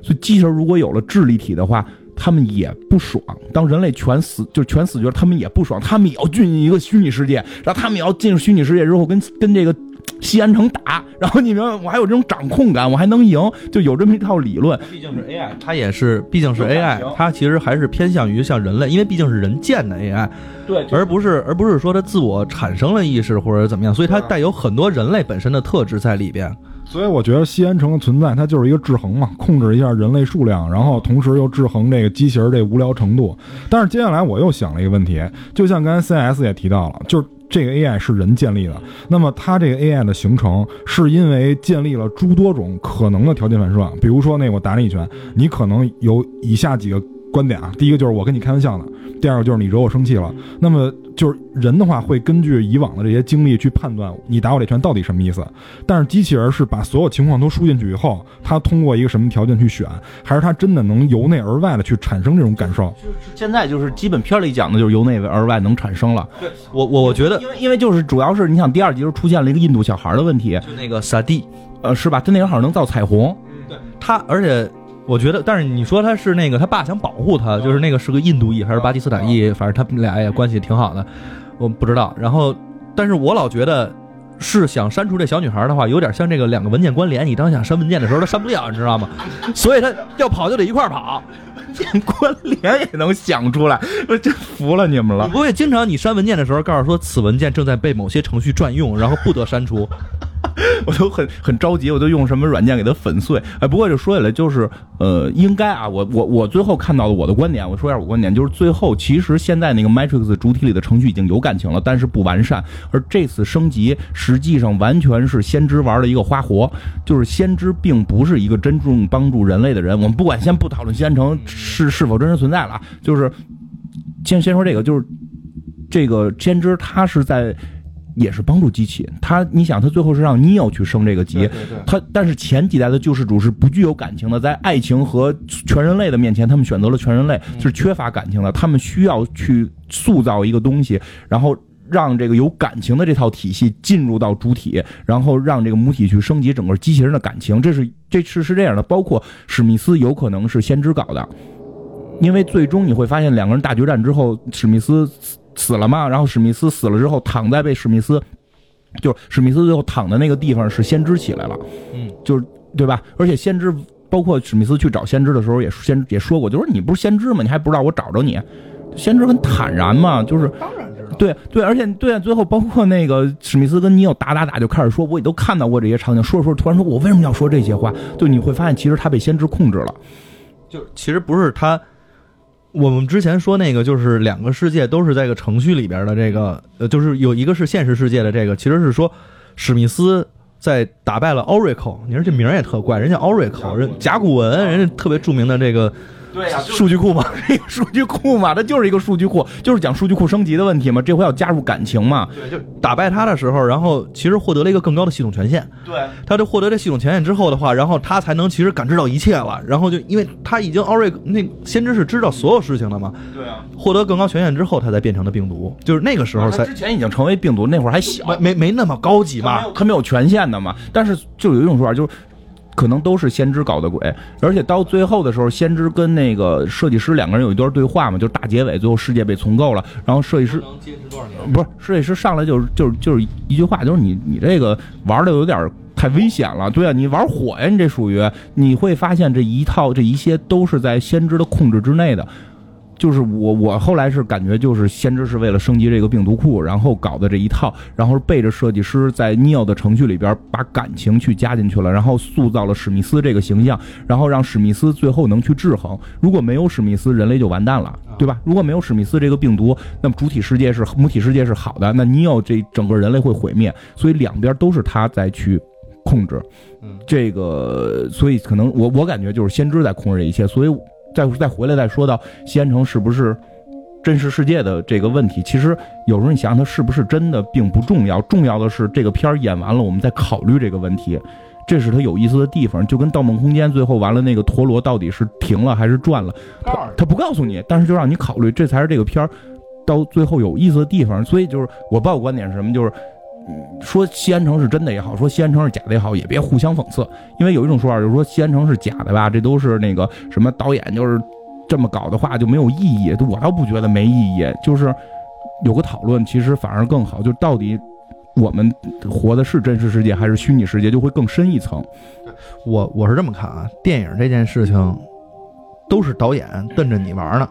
所以机器人如果有了智力体的话。他们也不爽，当人类全死就全死绝，他们也不爽，他们也要进入一个虚拟世界，然后他们也要进入虚拟世界之后跟跟这个西安城打，然后你明白，我还有这种掌控感，我还能赢，就有这么一套理论。毕竟是 AI，它也是，毕竟是 AI，它其实还是偏向于像人类，因为毕竟是人建的 AI，对，而不是而不是说它自我产生了意识或者怎么样，所以它带有很多人类本身的特质在里边。所以我觉得西安城的存在，它就是一个制衡嘛，控制一下人类数量，然后同时又制衡这个机器人这无聊程度。但是接下来我又想了一个问题，就像刚才 CS 也提到了，就是这个 AI 是人建立的，那么它这个 AI 的形成是因为建立了诸多种可能的条件反射，比如说那我打你一拳，你可能有以下几个观点啊，第一个就是我跟你开玩笑的。第二个就是你惹我生气了，那么就是人的话会根据以往的这些经历去判断你打我这拳到底什么意思。但是机器人是把所有情况都输进去以后，它通过一个什么条件去选，还是它真的能由内而外的去产生这种感受？现在就是基本片里讲的就是由内而外能产生了。对，我我我觉得，因为因为就是主要是你想第二集就出现了一个印度小孩的问题，就那个萨蒂，呃，是吧？他那人好像能造彩虹，对他，而且。我觉得，但是你说他是那个他爸想保护他，就是那个是个印度裔还是巴基斯坦裔，反正他们俩也关系挺好的，我不知道。然后，但是我老觉得是想删除这小女孩的话，有点像这个两个文件关联，你当想删文件的时候，他删不掉，你知道吗？所以他要跑就得一块儿跑。关联也能想出来，我真服了你们了。不会经常你删文件的时候，告诉说此文件正在被某些程序占用，然后不得删除。我都很很着急，我都用什么软件给它粉碎。哎，不过就说起来就是，呃，应该啊，我我我最后看到的我的观点，我说一下我观点，就是最后其实现在那个 Matrix 主体里的程序已经有感情了，但是不完善，而这次升级实际上完全是先知玩的一个花活，就是先知并不是一个真正帮助人类的人。我们不管先不讨论西安城是是否真实存在了，就是先先说这个，就是这个先知他是在。也是帮助机器，他你想，他最后是让 Neo 去升这个级，他但是前几代的救世主是不具有感情的，在爱情和全人类的面前，他们选择了全人类，是缺乏感情的。他们需要去塑造一个东西，然后让这个有感情的这套体系进入到主体，然后让这个母体去升级整个机器人的感情。这是这是是这样的，包括史密斯有可能是先知搞的，因为最终你会发现两个人大决战之后，史密斯。死了嘛？然后史密斯死了之后，躺在被史密斯，就是史密斯最后躺的那个地方是先知起来了，嗯，就是对吧？而且先知包括史密斯去找先知的时候，也先也说过，就是你不是先知吗？你还不知道我找着你？先知很坦然嘛，就是。对对，而且对，最后包括那个史密斯跟尼奥打打打就开始说，我也都看到过这些场景，说着说着突然说，我为什么要说这些话？就你会发现，其实他被先知控制了。就其实不是他，我们之前说那个就是两个世界都是在一个程序里边的这个，呃，就是有一个是现实世界的这个，其实是说史密斯在打败了 Oracle，你说这名也特怪，人家 Oracle 人甲骨文，人家特别著名的这个对呀、数据库嘛，数据库嘛，它就是一个数据库，就是讲数据库升级的问题嘛。这回要加入感情嘛？对，就打败他的时候，然后其实获得了一个更高的系统权限。对，他就获得这系统权限之后的话，然后他才能其实感知到一切了。然后就因为他已经奥瑞那先知是知道所有事情的嘛，对啊，获得更高权限之后，他才变成的病毒，就是那个时候才他之前已经成为病毒，那会儿还小，没没没那么高级嘛。他没有权限的嘛。但是就有一种说法，就是可能都是先知搞的鬼，而且到最后的时候，先知跟那个设计师两个人有一段对话嘛，就是大结尾，最后世界被重构了，然后设计师？不是设计师上来就是就是就是一句话，就是你你这个玩的有点太危险了，对啊，你玩火呀，你这属于你会发现这一套这一些都是在先知的控制之内的。就是我我后来是感觉就是先知是为了升级这个病毒库，然后搞的这一套，然后背着设计师在 Neo 的程序里边把感情去加进去了，然后塑造了史密斯这个形象，然后让史密斯最后能去制衡。如果没有史密斯，人类就完蛋了，对吧？如果没有史密斯这个病毒，那么主体世界是母体世界是好的，那 Neo 这整个人类会毁灭。所以两边都是他在去控制。嗯，这个，所以可能我我感觉就是先知在控制这一切，所以再再回来再说到西安城是不是真实世界的这个问题，其实有时候你想想它是不是真的并不重要，重要的是这个片儿演完了，我们再考虑这个问题。这是它有意思的地方，就跟《盗梦空间》最后完了那个陀螺到底是停了还是转了，他他不告诉你，但是就让你考虑，这才是这个片儿到最后有意思的地方。所以就是我报的观点是什么，就是说西安城是真的也好，说西安城是假的也好，也别互相讽刺，因为有一种说法就是说西安城是假的吧，这都是那个什么导演就是这么搞的话就没有意义。我倒不觉得没意义，就是有个讨论，其实反而更好，就到底。我们活的是真实世界还是虚拟世界，就会更深一层。我我是这么看啊，电影这件事情都是导演瞪着你玩呢。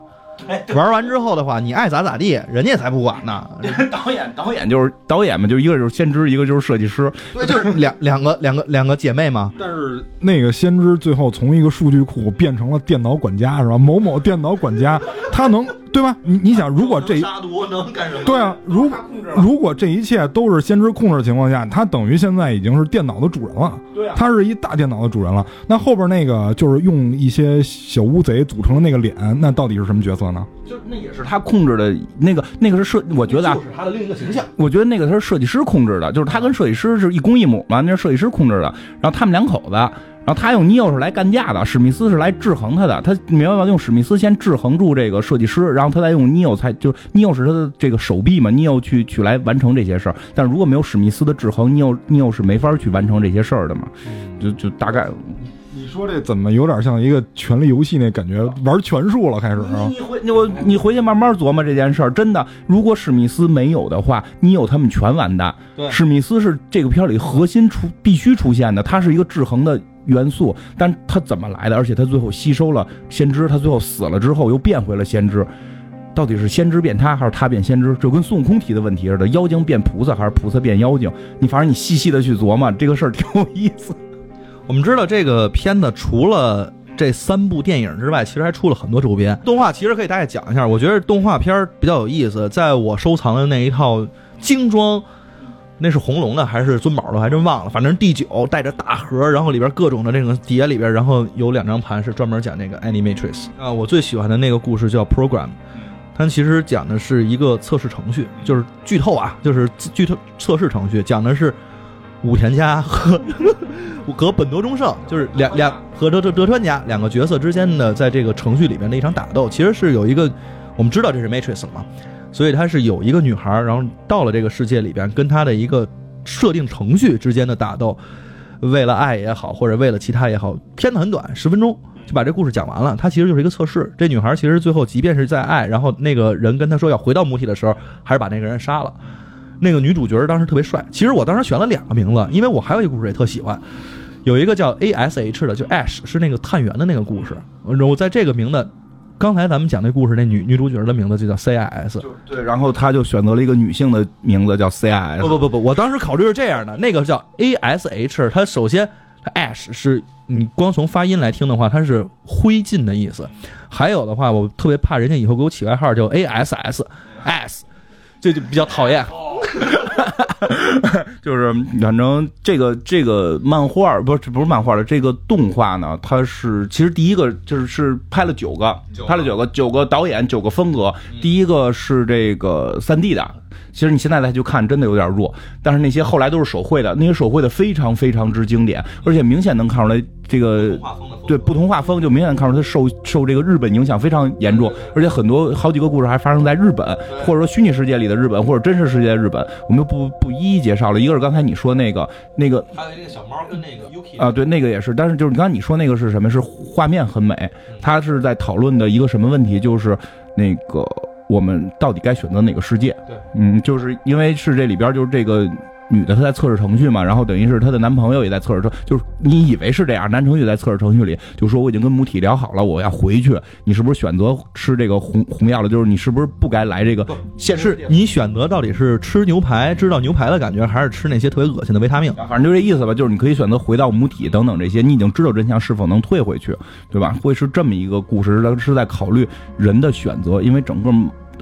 玩完之后的话，你爱咋咋地，人家才不管呢。导演导演就是导演嘛，就一个就是先知，一个就是设计师。对，就是两两个两个两个姐妹嘛。但是那个先知最后从一个数据库变成了电脑管家，是吧？某某电脑管家，他能对吧？你你想，如果这杀毒能干什么？对啊，如如果这一切都是先知控制的情况下，他等于现在已经是电脑的主人了。对啊，他是一大电脑的主人了。那后边那个就是用一些小乌贼组成的那个脸，那到底是什么角色呢？就那也是他控制的那个那个是设，我觉得啊，就是他的另一个形象。我觉得那个他是设计师控制的，就是他跟设计师是一公一母嘛，那是设计师控制的。然后他们两口子，然后他用尼奥是来干架的，史密斯是来制衡他的。他明白吗？用史密斯先制衡住这个设计师，然后他再用尼奥才就尼奥是他的这个手臂嘛，尼奥去去来完成这些事儿。但如果没有史密斯的制衡，尼奥尼奥是没法去完成这些事儿的嘛。就就大概你说这怎么有点像一个权力游戏那感觉，玩权术了开始啊？你回你我你回去慢慢琢磨这件事儿。真的，如果史密斯没有的话，你有他们全完蛋。对史密斯是这个片儿里核心出必须出现的，他是一个制衡的元素。但他怎么来的？而且他最后吸收了先知，他最后死了之后又变回了先知。到底是先知变他，还是他变先知？就跟孙悟空提的问题似的，妖精变菩萨，还是菩萨变妖精？你反正你细细的去琢磨，这个事儿挺有意思。我们知道这个片子除了这三部电影之外，其实还出了很多周边动画。其实可以大概讲一下，我觉得动画片儿比较有意思。在我收藏的那一套精装，那是红龙的还是尊宝的，还真忘了。反正第九带着大盒，然后里边各种的这个碟里边，然后有两张盘是专门讲那个 Animatrix 啊。我最喜欢的那个故事叫 Program。它其实讲的是一个测试程序，就是剧透啊，就是剧透测试程序，讲的是武田家和和本多忠胜，就是两两和德德德川家两个角色之间的在这个程序里面的一场打斗，其实是有一个我们知道这是 Matrix 了嘛，所以他是有一个女孩，然后到了这个世界里边，跟她的一个设定程序之间的打斗，为了爱也好，或者为了其他也好，片子很短，十分钟。就把这故事讲完了，它其实就是一个测试。这女孩其实最后即便是在爱，然后那个人跟她说要回到母体的时候，还是把那个人杀了。那个女主角当时特别帅。其实我当时选了两个名字，因为我还有一个故事也特喜欢，有一个叫 A S H 的，就 Ash 是那个探员的那个故事。我在这个名字，刚才咱们讲那故事，那女女主角的名字就叫 C I S。对，然后他就选择了一个女性的名字叫 CIS。不不不不，我当时考虑是这样的，那个叫 A S H，它首先 Ash 是你光从发音来听的话，它是灰烬的意思。还有的话，我特别怕人家以后给我起外号叫 A S S S，这就比较讨厌。就是反正这个这个漫画不是不是漫画的，这个动画呢，它是其实第一个就是是拍了九个，拍了九个九个导演九个风格，第一个是这个三 D 的。其实你现在再去看，真的有点弱。但是那些后来都是手绘的，那些手绘的非常非常之经典，而且明显能看出来这个对不同画风，就明显看出它受受这个日本影响非常严重。而且很多好几个故事还发生在日本，或者说虚拟世界里的日本，或者真实世界的日本，我们就不不一一介绍了。一个是刚才你说那个那个还有一个小猫跟那个 Yuki 啊，对，那个也是。但是就是刚才你说那个是什么？是画面很美，它是在讨论的一个什么问题？就是那个。我们到底该选择哪个世界？对，嗯，就是因为是这里边就是这个女的她在测试程序嘛，然后等于是她的男朋友也在测试程，就是你以为是这样，男程序在测试程序里就说我已经跟母体聊好了，我要回去，你是不是选择吃这个红红药了？就是你是不是不该来这个？现是你选择到底是吃牛排，知道牛排的感觉，还是吃那些特别恶心的维他命？反正就这意思吧，就是你可以选择回到母体等等这些，你已经知道真相，是否能退回去，对吧？会是这么一个故事，是在考虑人的选择，因为整个。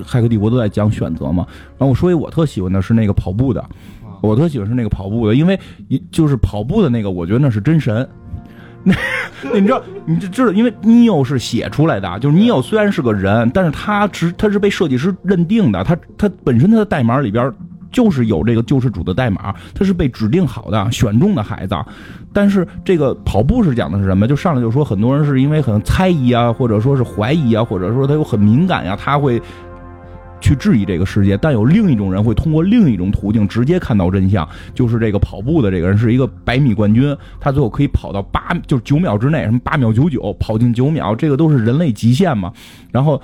骇客帝国都在讲选择嘛，然后我说一我特喜欢的是那个跑步的，我特喜欢是那个跑步的，因为一就是跑步的那个，我觉得那是真神。那你知道，你就知道，因为尼欧是写出来的，就是尼欧虽然是个人，但是他只他是被设计师认定的，他他本身他的代码里边就是有这个救世主的代码，他是被指定好的选中的孩子。但是这个跑步是讲的是什么？就上来就说很多人是因为很猜疑啊，或者说是怀疑啊，或者说他有很敏感呀，他会。去质疑这个世界，但有另一种人会通过另一种途径直接看到真相，就是这个跑步的这个人是一个百米冠军，他最后可以跑到八，就是九秒之内，什么八秒九九，跑进九秒，这个都是人类极限嘛。然后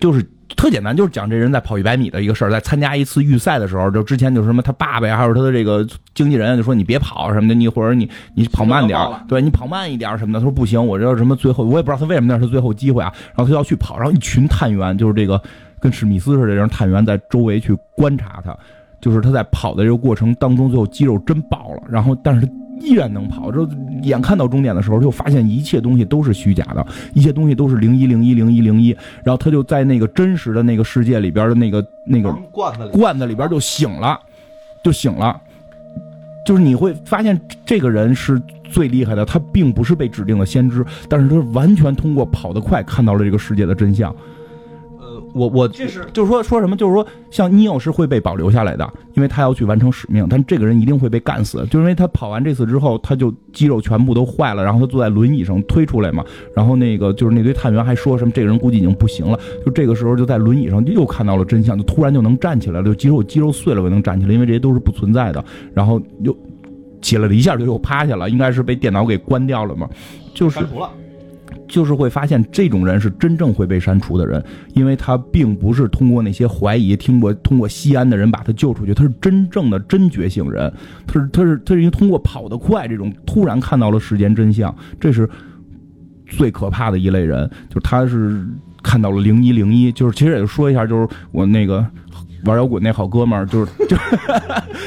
就是特简单，就是讲这人在跑一百米的一个事儿，在参加一次预赛的时候，就之前就是什么他爸爸呀，还有他的这个经纪人就说你别跑什么的，你或者你你跑慢点，对你跑慢一点什么的。他说不行，我这什么最后我也不知道他为什么那是最后机会啊，然后他要去跑，然后一群探员就是这个。跟史密斯似的，让探员在周围去观察他，就是他在跑的这个过程当中，最后肌肉真爆了，然后但是他依然能跑，就眼看到终点的时候，就发现一切东西都是虚假的，一切东西都是零一零一零一零一，然后他就在那个真实的那个世界里边的那个那个罐子罐子里边就醒了，就醒了，就是你会发现这个人是最厉害的，他并不是被指定的先知，但是他完全通过跑得快看到了这个世界的真相。我我这是就是说说什么？就是说，像尼奥是会被保留下来的，因为他要去完成使命。但这个人一定会被干死，就因为他跑完这次之后，他就肌肉全部都坏了，然后他坐在轮椅上推出来嘛。然后那个就是那堆探员还说什么，这个人估计已经不行了。就这个时候就在轮椅上又看到了真相，就突然就能站起来了，就肌肉肌肉碎了，我能站起来，因为这些都是不存在的。然后又起来了一下就又趴下了，应该是被电脑给关掉了嘛，就是删除了。就是会发现这种人是真正会被删除的人，因为他并不是通过那些怀疑，听过通过西安的人把他救出去，他是真正的真觉醒人，他是他是他是因为通过跑得快这种突然看到了世间真相，这是最可怕的一类人，就他是看到了零一零一，就是其实也就说一下，就是我那个。玩摇滚那好哥们儿就是 就，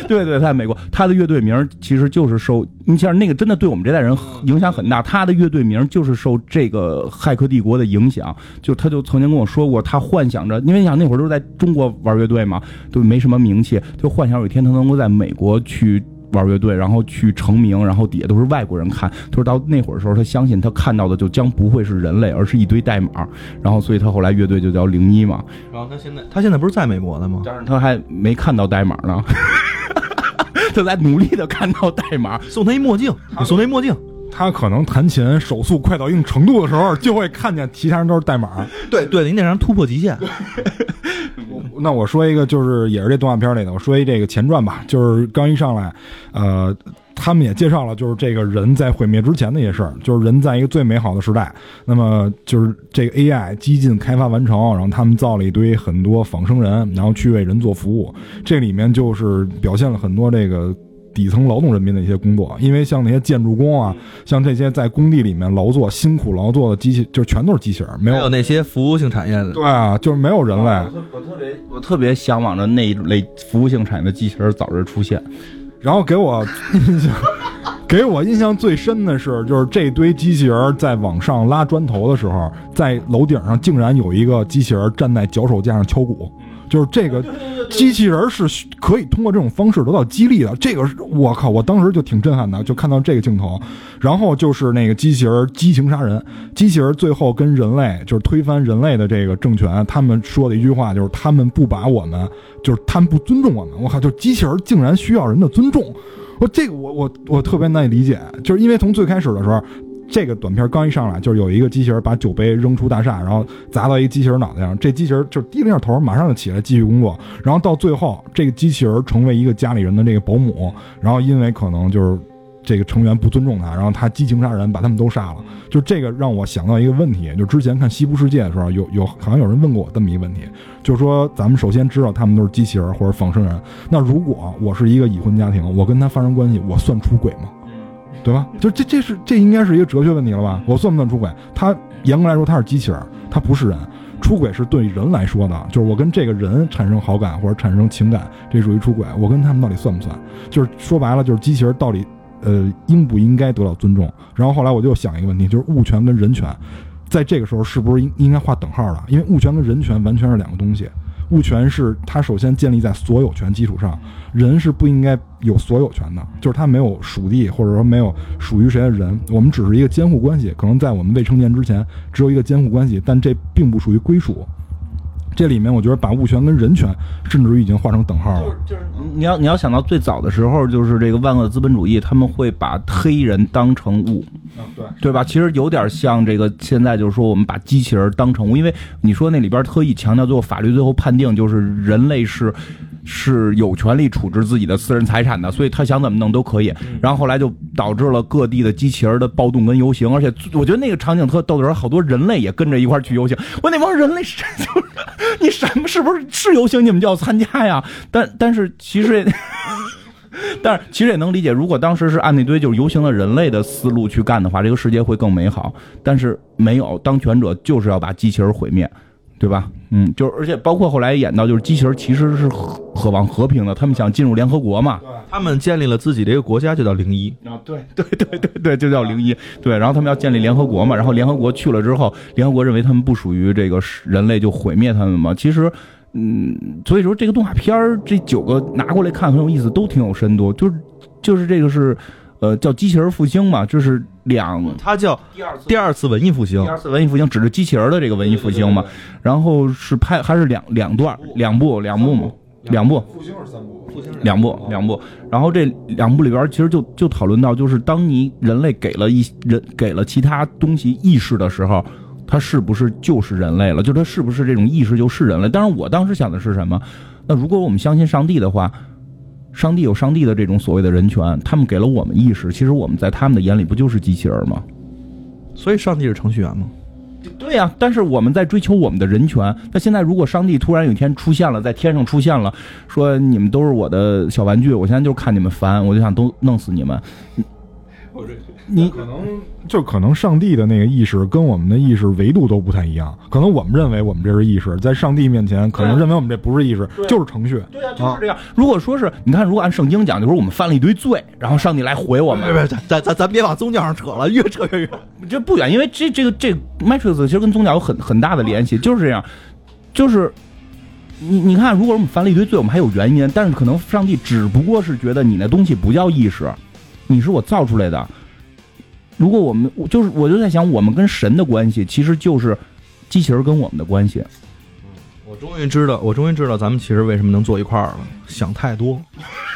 对对，在美国，他的乐队名其实就是受你像那个真的对我们这代人影响很大。他的乐队名就是受这个《骇客帝国》的影响，就他就曾经跟我说过，他幻想着，因为你想那会儿都是在中国玩乐队嘛，都没什么名气，就幻想有一天他能够在美国去。玩乐队，然后去成名，然后底下都是外国人看。他说到那会儿的时候，他相信他看到的就将不会是人类，而是一堆代码。然后，所以他后来乐队就叫零一嘛。然后他现在，他现在不是在美国的吗？但是他还没看到代码呢，他在努力的看到代码。送他一墨镜，你送他一墨镜。他可能弹琴手速快到一定程度的时候，就会看见其他人都是代码。对对，你得让突破极限。那我说一个，就是也是这动画片里的，我说一这个前传吧。就是刚一上来，呃，他们也介绍了，就是这个人在毁灭之前那些事儿，就是人在一个最美好的时代，那么就是这个 AI 激进开发完成，然后他们造了一堆很多仿生人，然后去为人做服务。这里面就是表现了很多这个。底层劳动人民的一些工作，因为像那些建筑工啊，像这些在工地里面劳作、辛苦劳作的机器，就全都是机器人，没有那些服务性产业的。对啊，就是没有人类。我特别我特别向往着那一类服务性产业的机器人早日出现。然后给我印象，给我印象最深的是，就是这堆机器人在往上拉砖头的时候，在楼顶上竟然有一个机器人站在脚手架上敲鼓。就是这个机器人是可以通过这种方式得到激励的，这个我靠，我当时就挺震撼的，就看到这个镜头，然后就是那个机器人激情杀人，机器人最后跟人类就是推翻人类的这个政权，他们说的一句话就是他们不把我们，就是他们不尊重我们，我靠，就机器人竟然需要人的尊重，我这个我我我特别难以理解，就是因为从最开始的时候。这个短片刚一上来，就是有一个机器人把酒杯扔出大厦，然后砸到一个机器人脑袋上。这机器人就低了一下头，马上就起来继续工作。然后到最后，这个机器人成为一个家里人的这个保姆。然后因为可能就是这个成员不尊重他，然后他激情杀人，把他们都杀了。就这个让我想到一个问题，就之前看《西部世界》的时候，有有好像有人问过我这么一个问题，就是说咱们首先知道他们都是机器人或者仿生人，那如果我是一个已婚家庭，我跟他发生关系，我算出轨吗？对吧？就这，这是这应该是一个哲学问题了吧？我算不算出轨？他严格来说他是机器人，他不是人。出轨是对人来说的，就是我跟这个人产生好感或者产生情感，这属于出轨。我跟他们到底算不算？就是说白了，就是机器人到底呃应不应该得到尊重？然后后来我就想一个问题，就是物权跟人权，在这个时候是不是应应该划等号的？因为物权跟人权完全是两个东西。物权是它首先建立在所有权基础上，人是不应该有所有权的，就是他没有属地或者说没有属于谁的人，我们只是一个监护关系，可能在我们未成年之前只有一个监护关系，但这并不属于归属。这里面我觉得把物权跟人权甚至于已经画成等号了。就是你要你要想到最早的时候，就是这个万恶资本主义，他们会把黑人当成物，对对吧？其实有点像这个现在就是说我们把机器人当成物，因为你说那里边特意强调最后法律最后判定就是人类是。是有权利处置自己的私人财产的，所以他想怎么弄都可以。然后后来就导致了各地的机器人的暴动跟游行，而且我觉得那个场景特逗的时候，好多人类也跟着一块去游行。我那帮人类是就是 你什么是不是是游行你们就要参加呀？但但是其实，但是其实也能理解，如果当时是按那堆就是游行的人类的思路去干的话，这个世界会更美好。但是没有，当权者就是要把机器人毁灭。对吧？嗯，就是，而且包括后来演到，就是机器人其实是渴望和平的，他们想进入联合国嘛。他们建立了自己的一个国家，就叫零一。啊，对 对对对对，就叫零一。对，然后他们要建立联合国嘛，然后联合国去了之后，联合国认为他们不属于这个人类，就毁灭他们嘛。其实，嗯，所以说这个动画片儿这九个拿过来看很有意思，都挺有深度。就是就是这个是。呃，叫机器人复兴嘛，就是两，它叫第二次第二次文艺复兴，第二次文艺复兴指着机器人的这个文艺复兴嘛。然后是拍还是两两段，两部两部嘛，两部。复兴是三部，复兴两部两部。然后这两部里边其实就就讨论到，就是当你人类给了一人给了其他东西意识的时候，它是不是就是人类了？就他是不是这种意识就是人类？当然，我当时想的是什么？那如果我们相信上帝的话。上帝有上帝的这种所谓的人权，他们给了我们意识，其实我们在他们的眼里不就是机器人吗？所以上帝是程序员吗？对呀、但是我们在追求我们的人权。那现在如果上帝突然有一天出现了，在天上出现了，说你们都是我的小玩具，我现在就看你们烦，我就想都弄死你们。你可能就可能上帝的那个意识跟我们的意识维度都不太一样，可能我们认为我们这是意识，在上帝面前可能认为我们这不是意识，就是程序。对啊、就是这样。如果说是你看，如果按圣经讲，就是我们犯了一堆罪，然后上帝来回我们，别，咱咱咱咱别往宗教上扯了，越扯越远。这不远，因为这这个这个 Matrix 其实跟宗教有很很大的联系，就是这样，就是你你看，如果我们犯了一堆罪，我们还有原因，但是可能上帝只不过是觉得你那东西不叫意识，你是我造出来的。如果我们我就是我就在想，我们跟神的关系其实就是机器人跟我们的关系。我终于知道，我终于知道咱们其实为什么能坐一块儿了，想太多。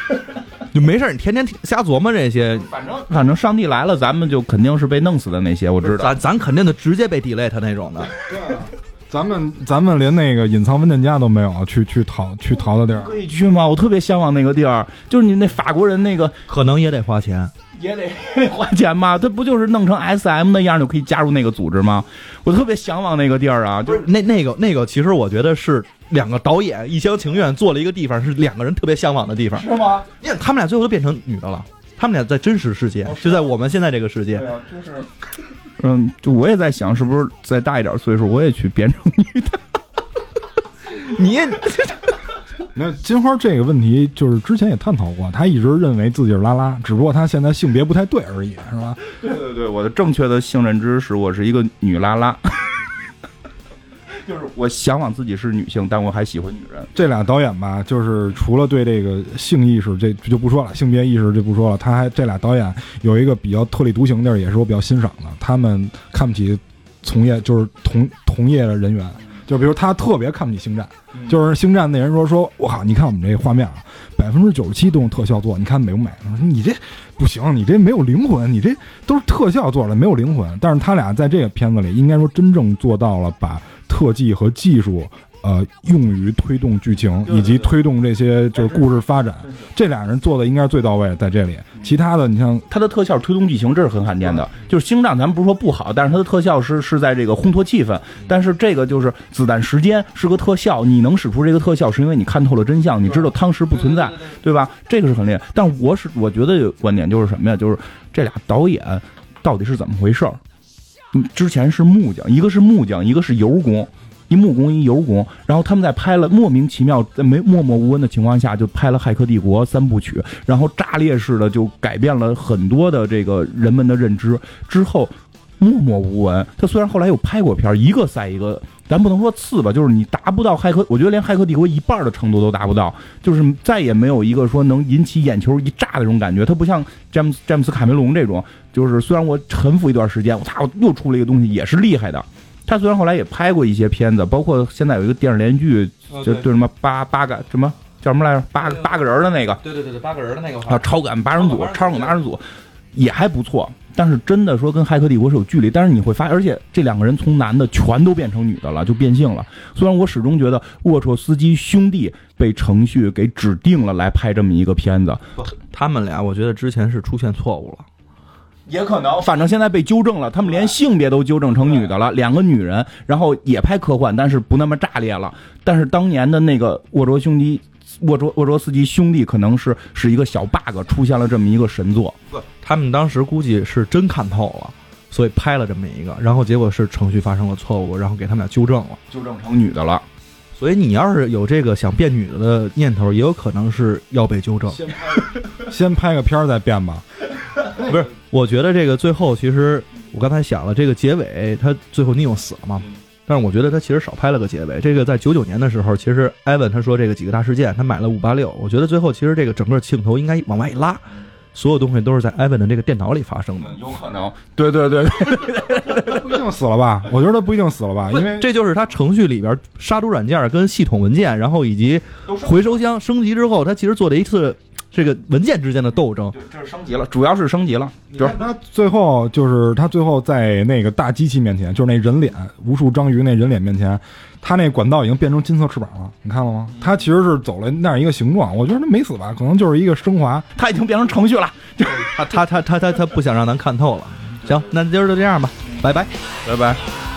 就没事，你天天瞎琢磨这些，反正反正上帝来了，咱们就肯定是被弄死的那些，我知道。咱咱肯定得直接被 delete 那种的。咱们咱们连那个隐藏文件夹都没有，去去淘去淘的地儿。可以去吗？我特别向往那个地儿，就是你那法国人那个可能也得花钱。也得 花钱吧？他不就是弄成 SM 那样就可以加入那个组织吗？我特别向往那个地儿啊！就是那那个那个，其实我觉得是两个导演一厢情愿做了一个地方，是两个人特别向往的地方。是吗？你看他们俩最后都变成女的了，他们俩在真实世界，就在我们现在这个世界。啊，就是，嗯，就我也在想，是不是再大一点岁数，我也去变成女的？你那 金花这个问题，就是之前也探讨过，她一直认为自己是拉拉，只不过她现在性别不太对而已，是吧？对对对，我的正确的性认知是我是一个女拉拉，就是我向往自己是女性，但我还喜欢女人。这俩导演吧，就是除了对这个性意识这这就不说了，性别意识就不说了，他还这俩导演有一个比较特立独行的地儿，也是我比较欣赏的。他们看不起从业，就是同同业的人员，就比如他特别看不起星战，就是星战那人说说，我靠，你看我们这个画面啊，百分之九十七都用特效做，你看美不美？我说你这不行，你这没有灵魂，你这都是特效做的，没有灵魂。但是他俩在这个片子里，应该说真正做到了把特技和技术。呃，用于推动剧情以及推动这些就是故事发展，这俩人做的应该是最到位，在这里。其他的，你像它的特效推动剧情，这是很罕见的。就是星战，咱们不是说不好，但是它的特效是是在这个烘托气氛。但是这个就是子弹时间是个特效，你能使出这个特效，是因为你看透了真相，你知道汤石不存在，对吧？这个是很厉害。但我是我觉得有观点就是什么呀？就是这俩导演到底是怎么回事儿？之前是木匠，一个是木匠，一个是油工。一木工一油工，然后他们在拍了莫名其妙在没默默无闻的情况下就拍了《骇客帝国》三部曲，然后炸裂式的就改变了很多的这个人们的认知。之后默默无闻，他虽然后来又拍过片儿，一个赛一个，咱不能说次吧，就是你达不到骇客，我觉得连《骇客帝国》一半的程度都达不到，就是再也没有一个说能引起眼球一炸的这种感觉。他不像詹姆斯詹姆斯卡梅隆这种，就是虽然我沉浮一段时间，我操，又出了一个东西，也是厉害的。他虽然后来也拍过一些片子，包括现在有一个电视连续剧，就对什么八八个什么叫什么来着，八个八个人的那个对对对对，八个人的那个啊，超感八人组，超感八人组也还不错。但是真的说跟《骇客帝国》是有距离，但是你会发现，而且这两个人从男的全都变成女的了，就变性了。虽然我始终觉得沃卓斯基兄弟被程序给指定了来拍这么一个片子，他们俩，我觉得之前是出现错误了。也可能，反正现在被纠正了，他们连性别都纠正成女的了，两个女人，然后也拍科幻，但是不那么炸裂了。但是当年的那个沃卓兄弟，沃卓沃卓斯基兄弟可能是是一个小 bug，出现了这么一个神作。不，他们当时估计是真看透了，所以拍了这么一个，然后结果是程序发生了错误，然后给他们俩纠正了。纠正成女的了，所以你要是有这个想变女的的念头，也有可能是要被纠正。先拍 个片儿再变吧。不是，我觉得这个最后其实我刚才想了，这个结尾他最后尼欧死了嘛，但是我觉得他其实少拍了个结尾。这个在九九年的时候，其实艾文他说这个几个大事件，他买了五八六，我觉得最后其实这个整个镜头应该往外一拉，所有东西都是在艾文的这个电脑里发生的。有可能。对对对对，不一定死了吧？我觉得他不一定死了吧，因为这就是他程序里边杀毒软件跟系统文件，然后以及回收箱升级之后，他其实做了一次这个文件之间的斗争。就是升级了，主要是升级了。比如他最后就是他最后在那个大机器面前，就是那人脸，无数章鱼那人脸面前，他那管道已经变成金色翅膀了，你看了吗？他其实是走了那样一个形状，我觉得他没死吧，可能就是一个升华。他已经变成程序了。他他他他他他不想让咱看透了。行，那今儿就这样吧，拜拜。拜拜。